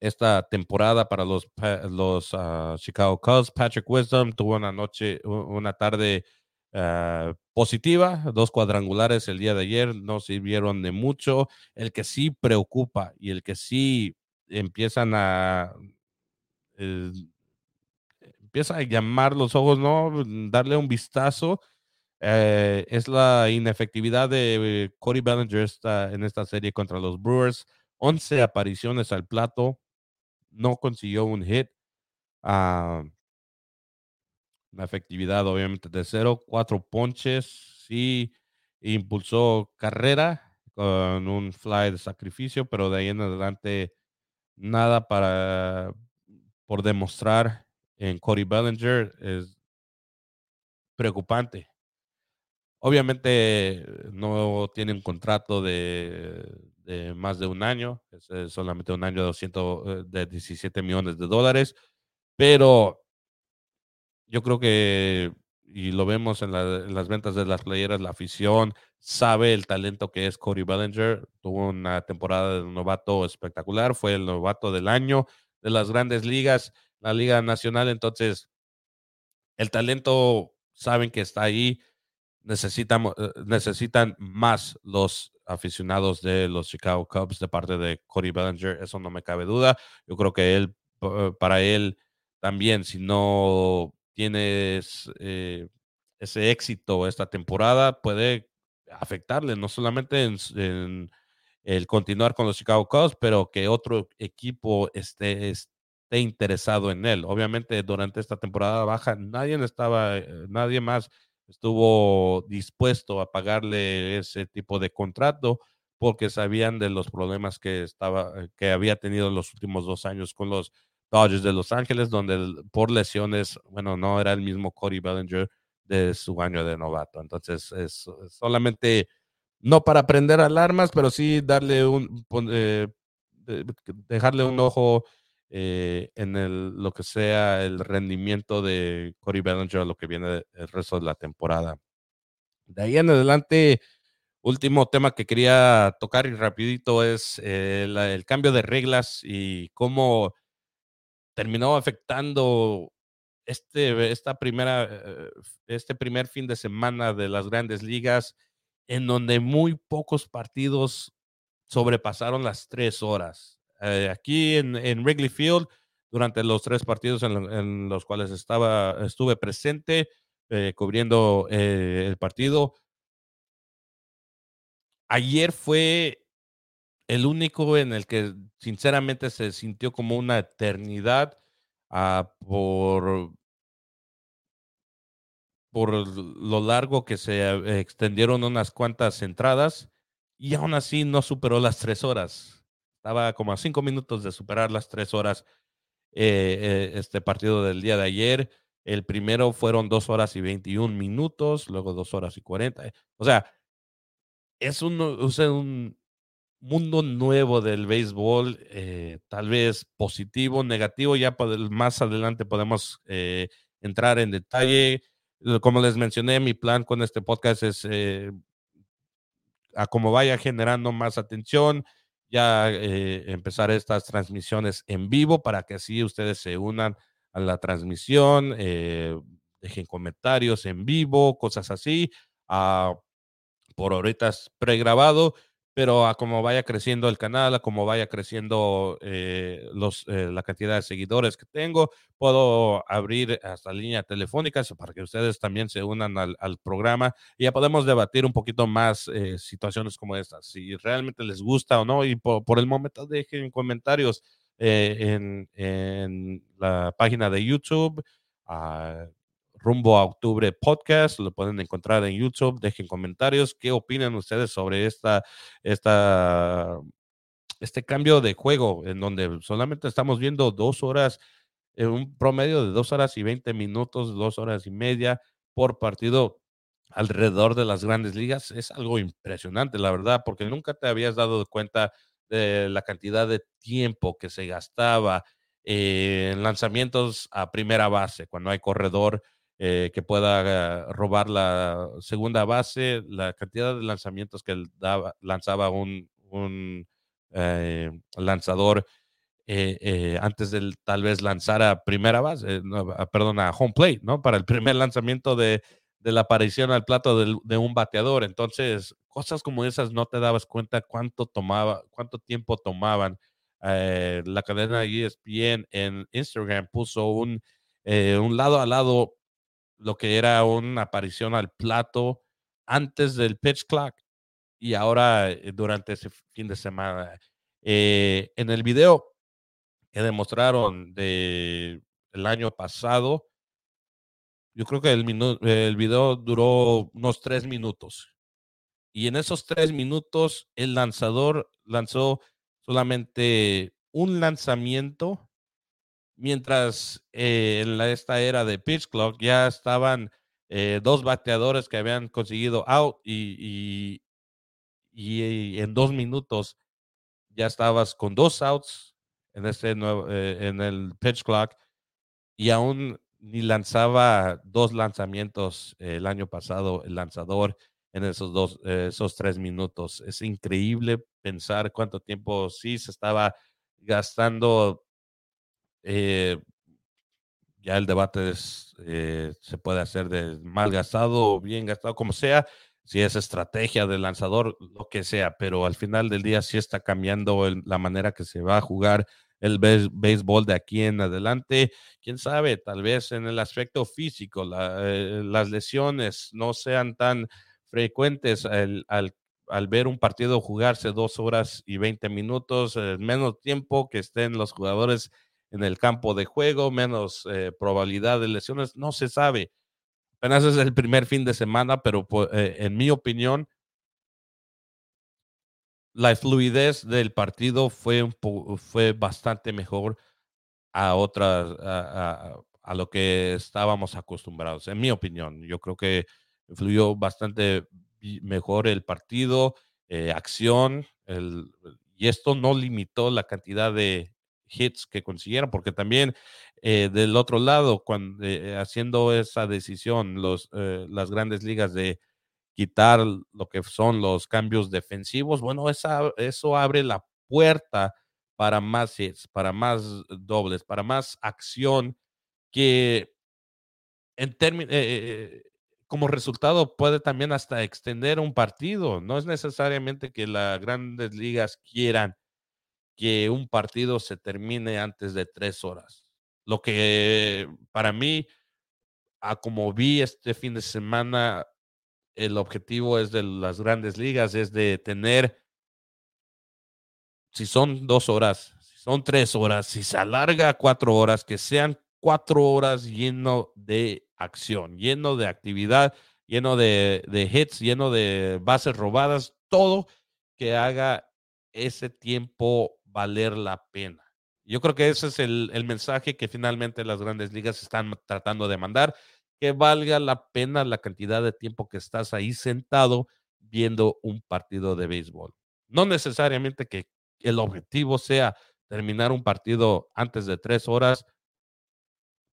esta temporada para los, los uh, Chicago Cubs. Patrick Wisdom tuvo una noche, una tarde uh, positiva, dos cuadrangulares el día de ayer, no sirvieron de mucho. El que sí preocupa y el que sí empiezan a... Eh, empieza a llamar los ojos, ¿no? Darle un vistazo. Eh, es la inefectividad de Cody Bellinger en esta serie contra los Brewers. 11 apariciones al plato, no consiguió un hit. Uh, una efectividad obviamente de cero, cuatro ponches, sí impulsó carrera con un fly de sacrificio, pero de ahí en adelante nada para por demostrar en Cody Bellinger es preocupante. Obviamente no tiene un contrato de, de más de un año, es, solamente un año de, 200, eh, de 17 millones de dólares, pero yo creo que, y lo vemos en, las ventas de las playeras, la afición sabe el talento que es Cody Bellinger, tuvo una temporada de novato espectacular, fue el novato del año de las grandes ligas, la Liga Nacional, entonces el talento saben que está ahí, necesitan, eh, necesitan más los aficionados de los Chicago Cubs de parte de Cody Bellinger, eso no me cabe duda. Yo creo que él, para él también, si no tienes eh, ese éxito esta temporada, puede afectarle, no solamente en, el continuar con los Chicago Cubs, pero que otro equipo esté, esté interesado en él. Obviamente, durante esta temporada baja, nadie estaba, nadie más estuvo dispuesto a pagarle ese tipo de contrato porque sabían de los problemas que estaba eh, que había tenido en los últimos dos años con los Dodgers de Los Ángeles, donde por lesiones, bueno, no era el mismo Cody Bellinger de su año de novato. Entonces, es, solamente no para prender alarmas, pero sí darle un, eh, dejarle un ojo eh, en lo que sea el rendimiento de Cody Bellinger, lo que viene el resto de la temporada. De ahí en adelante, último tema que quería tocar y rapidito es eh, el cambio de reglas y cómo terminó afectando este, esta primera, eh, este primer fin de semana de las grandes ligas, en donde muy pocos partidos sobrepasaron las tres horas. Eh, aquí en, Wrigley Field durante los tres partidos en, los cuales estaba, estuve presente eh, cubriendo eh, el partido. Ayer fue el único en el que sinceramente se sintió como una eternidad ah, por, por lo largo que se extendieron unas cuantas entradas y aún así no superó las tres horas. Estaba como a cinco minutos de superar las tres horas eh, eh, este partido del día de ayer. El primero fueron dos horas y 21 minutos, luego dos horas y 40. O sea, es un, un mundo nuevo del béisbol, eh, tal vez positivo, negativo. Ya más adelante podemos entrar en detalle. Como les mencioné, mi plan con este podcast es a cómo vaya generando más atención, ya eh, empezar estas transmisiones en vivo para que así ustedes se unan a la transmisión, eh, dejen comentarios en vivo, cosas así. Ah, por ahorita es pregrabado, pero a como vaya creciendo el canal, a como vaya creciendo eh, los, eh, la cantidad de seguidores que tengo, puedo abrir hasta línea telefónica para que ustedes también se unan al, programa y ya podemos debatir un poquito más eh, situaciones como estas, si realmente les gusta o no, y por, el momento dejen comentarios en, en, la página de YouTube. Uh, rumbo a octubre podcast, lo pueden encontrar en YouTube, dejen comentarios, qué opinan ustedes sobre esta, esta, este cambio de juego en donde solamente estamos viendo dos horas, en un promedio de dos horas y veinte minutos, dos horas y media por partido alrededor de las grandes ligas, es algo impresionante, la verdad, porque nunca te habías dado cuenta de la cantidad de tiempo que se gastaba eh, lanzamientos a primera base, cuando hay corredor eh, que pueda robar la segunda base, la cantidad de lanzamientos que lanzaba un, un lanzador antes de tal vez lanzar a primera base, perdón, a home plate, ¿no? Para el [LAUGHS] primer lanzamiento de, de la aparición al plato de, un bateador. Entonces, cosas como esas no te dabas cuenta cuánto tomaba, cuánto tiempo tomaban. Eh, la cadena ESPN en Instagram puso un, eh, un lado a lado lo que era una aparición al plato antes del pitch clock y ahora eh, durante ese fin de semana. en el video que demostraron de el año pasado, yo creo que el, el video duró unos tres minutos. Y en esos tres minutos, el lanzador lanzó solamente un lanzamiento, mientras eh, en esta era de pitch clock ya estaban eh, dos bateadores que habían conseguido out y, y, en dos minutos ya estabas con dos outs en, este nuevo, eh, en el pitch clock y aún ni lanzaba dos lanzamientos el año pasado, el lanzador en esos dos, esos tres minutos. Es increíble pensar cuánto tiempo sí se estaba gastando. Eh, ya el debate es, eh, se puede hacer de mal gastado o bien gastado, como sea, si es estrategia del lanzador, lo que sea, pero al final del día sí está cambiando la manera que se va a jugar el béisbol de aquí en adelante. Quién sabe, tal vez en el aspecto físico, eh, las lesiones no sean tan frecuentes al, ver un partido jugarse dos horas y veinte minutos, eh, menos tiempo que estén los jugadores en el campo de juego, menos eh, probabilidad de lesiones, no se sabe. Apenas es el primer fin de semana, pero pues, en mi opinión, la fluidez del partido fue, un fue bastante mejor a otras, a, lo que estábamos acostumbrados, en mi opinión. Yo creo que fluyó bastante mejor el partido, eh, acción, el, y esto no limitó la cantidad de hits que consiguieron, porque también eh, del otro lado, cuando, eh, haciendo esa decisión, los, las grandes ligas de quitar lo que son los cambios defensivos, bueno, esa, eso abre la puerta para más hits, para más dobles, para más acción que en eh, eh, como resultado puede también hasta extender un partido. No es necesariamente que las grandes ligas quieran que un partido se termine antes de tres horas. Lo que para mí, a como vi este fin de semana, el objetivo es de las grandes ligas, es de tener, si son dos horas, si son tres horas, si se alarga cuatro horas, que sean cuatro horas lleno de acción, lleno de actividad, lleno de, hits, lleno de bases robadas, todo que haga ese tiempo valer la pena. Yo creo que ese es el, el mensaje que finalmente las grandes ligas están tratando de mandar que valga la pena la cantidad de tiempo que estás ahí sentado viendo un partido de béisbol. No necesariamente que el objetivo sea terminar un partido antes de tres horas,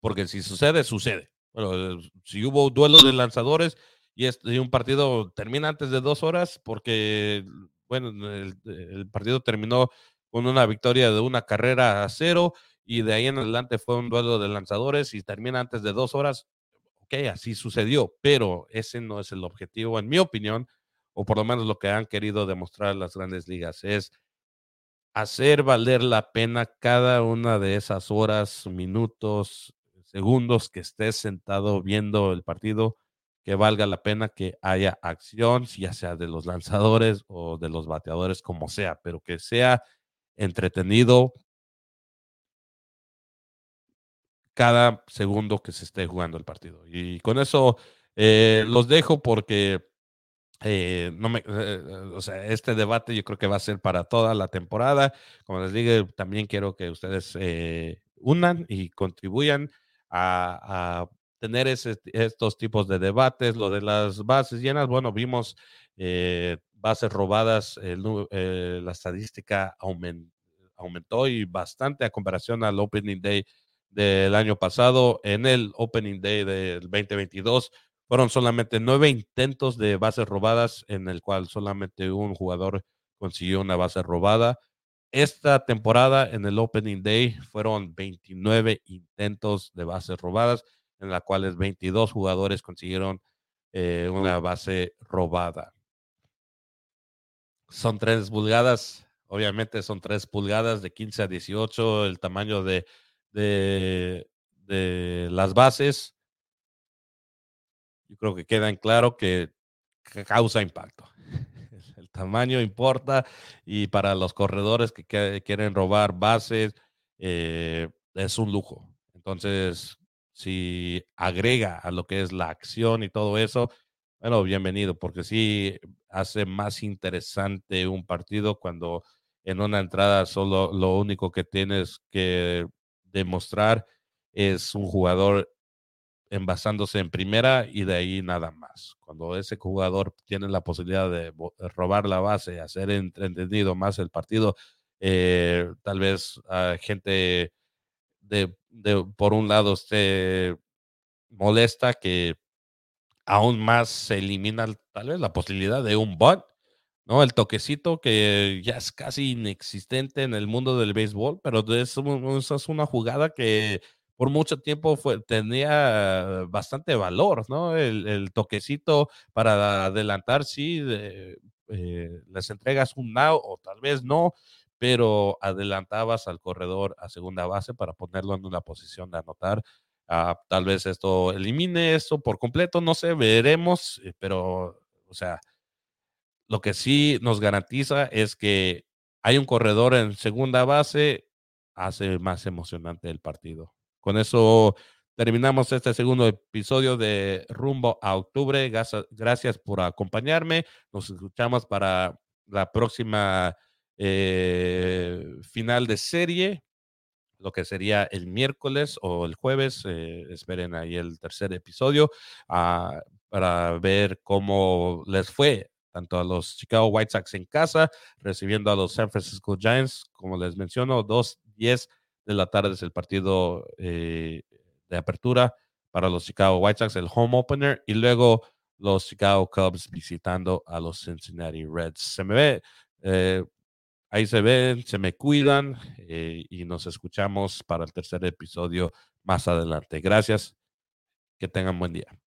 porque si sucede, sucede. Bueno, si hubo duelo de lanzadores y, este, un partido termina antes de dos horas, porque, bueno, el partido terminó con una victoria de una carrera a cero y de ahí en adelante fue un duelo de lanzadores y termina antes de dos horas, así sucedió, pero ese no es el objetivo, en mi opinión, o por lo menos lo que han querido demostrar las grandes ligas, es hacer valer la pena cada una de esas horas, minutos, segundos que estés sentado viendo el partido, que valga la pena que haya acción, ya sea de los lanzadores o de los bateadores, como sea, pero que sea entretenido, cada segundo que se esté jugando el partido. Y con eso eh, los dejo porque eh, no me, eh, o sea, este debate yo creo que va a ser para toda la temporada. Como les digo, también quiero que ustedes unan y contribuyan a, tener estos tipos de debates. Lo de las bases llenas, bueno, vimos bases robadas, la estadística aumentó aumentó y bastante a comparación al Opening Day del año pasado. En el Opening Day del 2022 fueron solamente nueve intentos de bases robadas, en el cual solamente un jugador consiguió una base robada. Esta temporada en el Opening Day fueron 29 intentos de bases robadas, en las cuales 22 jugadores consiguieron eh, una base robada. Son tres pulgadas, obviamente son tres pulgadas de 15 a 18, el tamaño de, de, de las bases. Yo creo que queda en claro que causa impacto [LAUGHS] tamaño importa y para los corredores que, quieren robar bases eh, es un lujo. Entonces, si agrega a lo que es la acción y todo eso, bueno, bienvenido, porque sí hace más interesante un partido cuando en una entrada solo lo único que tienes que demostrar es un jugador envasándose en primera y de ahí nada más. Cuando ese jugador tiene la posibilidad de robar la base, hacer entendido más el partido, eh, tal vez a gente de, por un lado esté molesta que aún más se elimina tal vez la posibilidad de un bot, ¿no? El toquecito que ya es casi inexistente en el mundo del béisbol, pero es, es una jugada que por mucho tiempo tenía bastante valor, ¿no? El, toquecito para adelantar, sí, eh, les entregas un now o tal vez no, pero adelantabas al corredor a segunda base para ponerlo en una posición de anotar. Ah, tal vez esto elimine esto por completo, no sé, veremos, eh, pero, o sea, lo que sí nos garantiza es que hay un corredor en segunda base, hace más emocionante el partido. Con eso terminamos este segundo episodio de Rumbo a Octubre. Gracias, por acompañarme. Nos escuchamos para la próxima eh, final de serie, lo que sería el miércoles o el jueves. Eh, esperen ahí el tercer episodio ah, para ver cómo les fue tanto a los Chicago White Sox en casa, recibiendo a los San Francisco Giants, como les menciono, 2-10 de la tarde es el partido eh, de apertura para los Chicago White Sox, el home opener, y luego los Chicago Cubs visitando a los Cincinnati Reds. Se me ve, eh, ahí se ven, se me cuidan eh, y nos escuchamos para el tercer episodio más adelante. Gracias, que tengan buen día.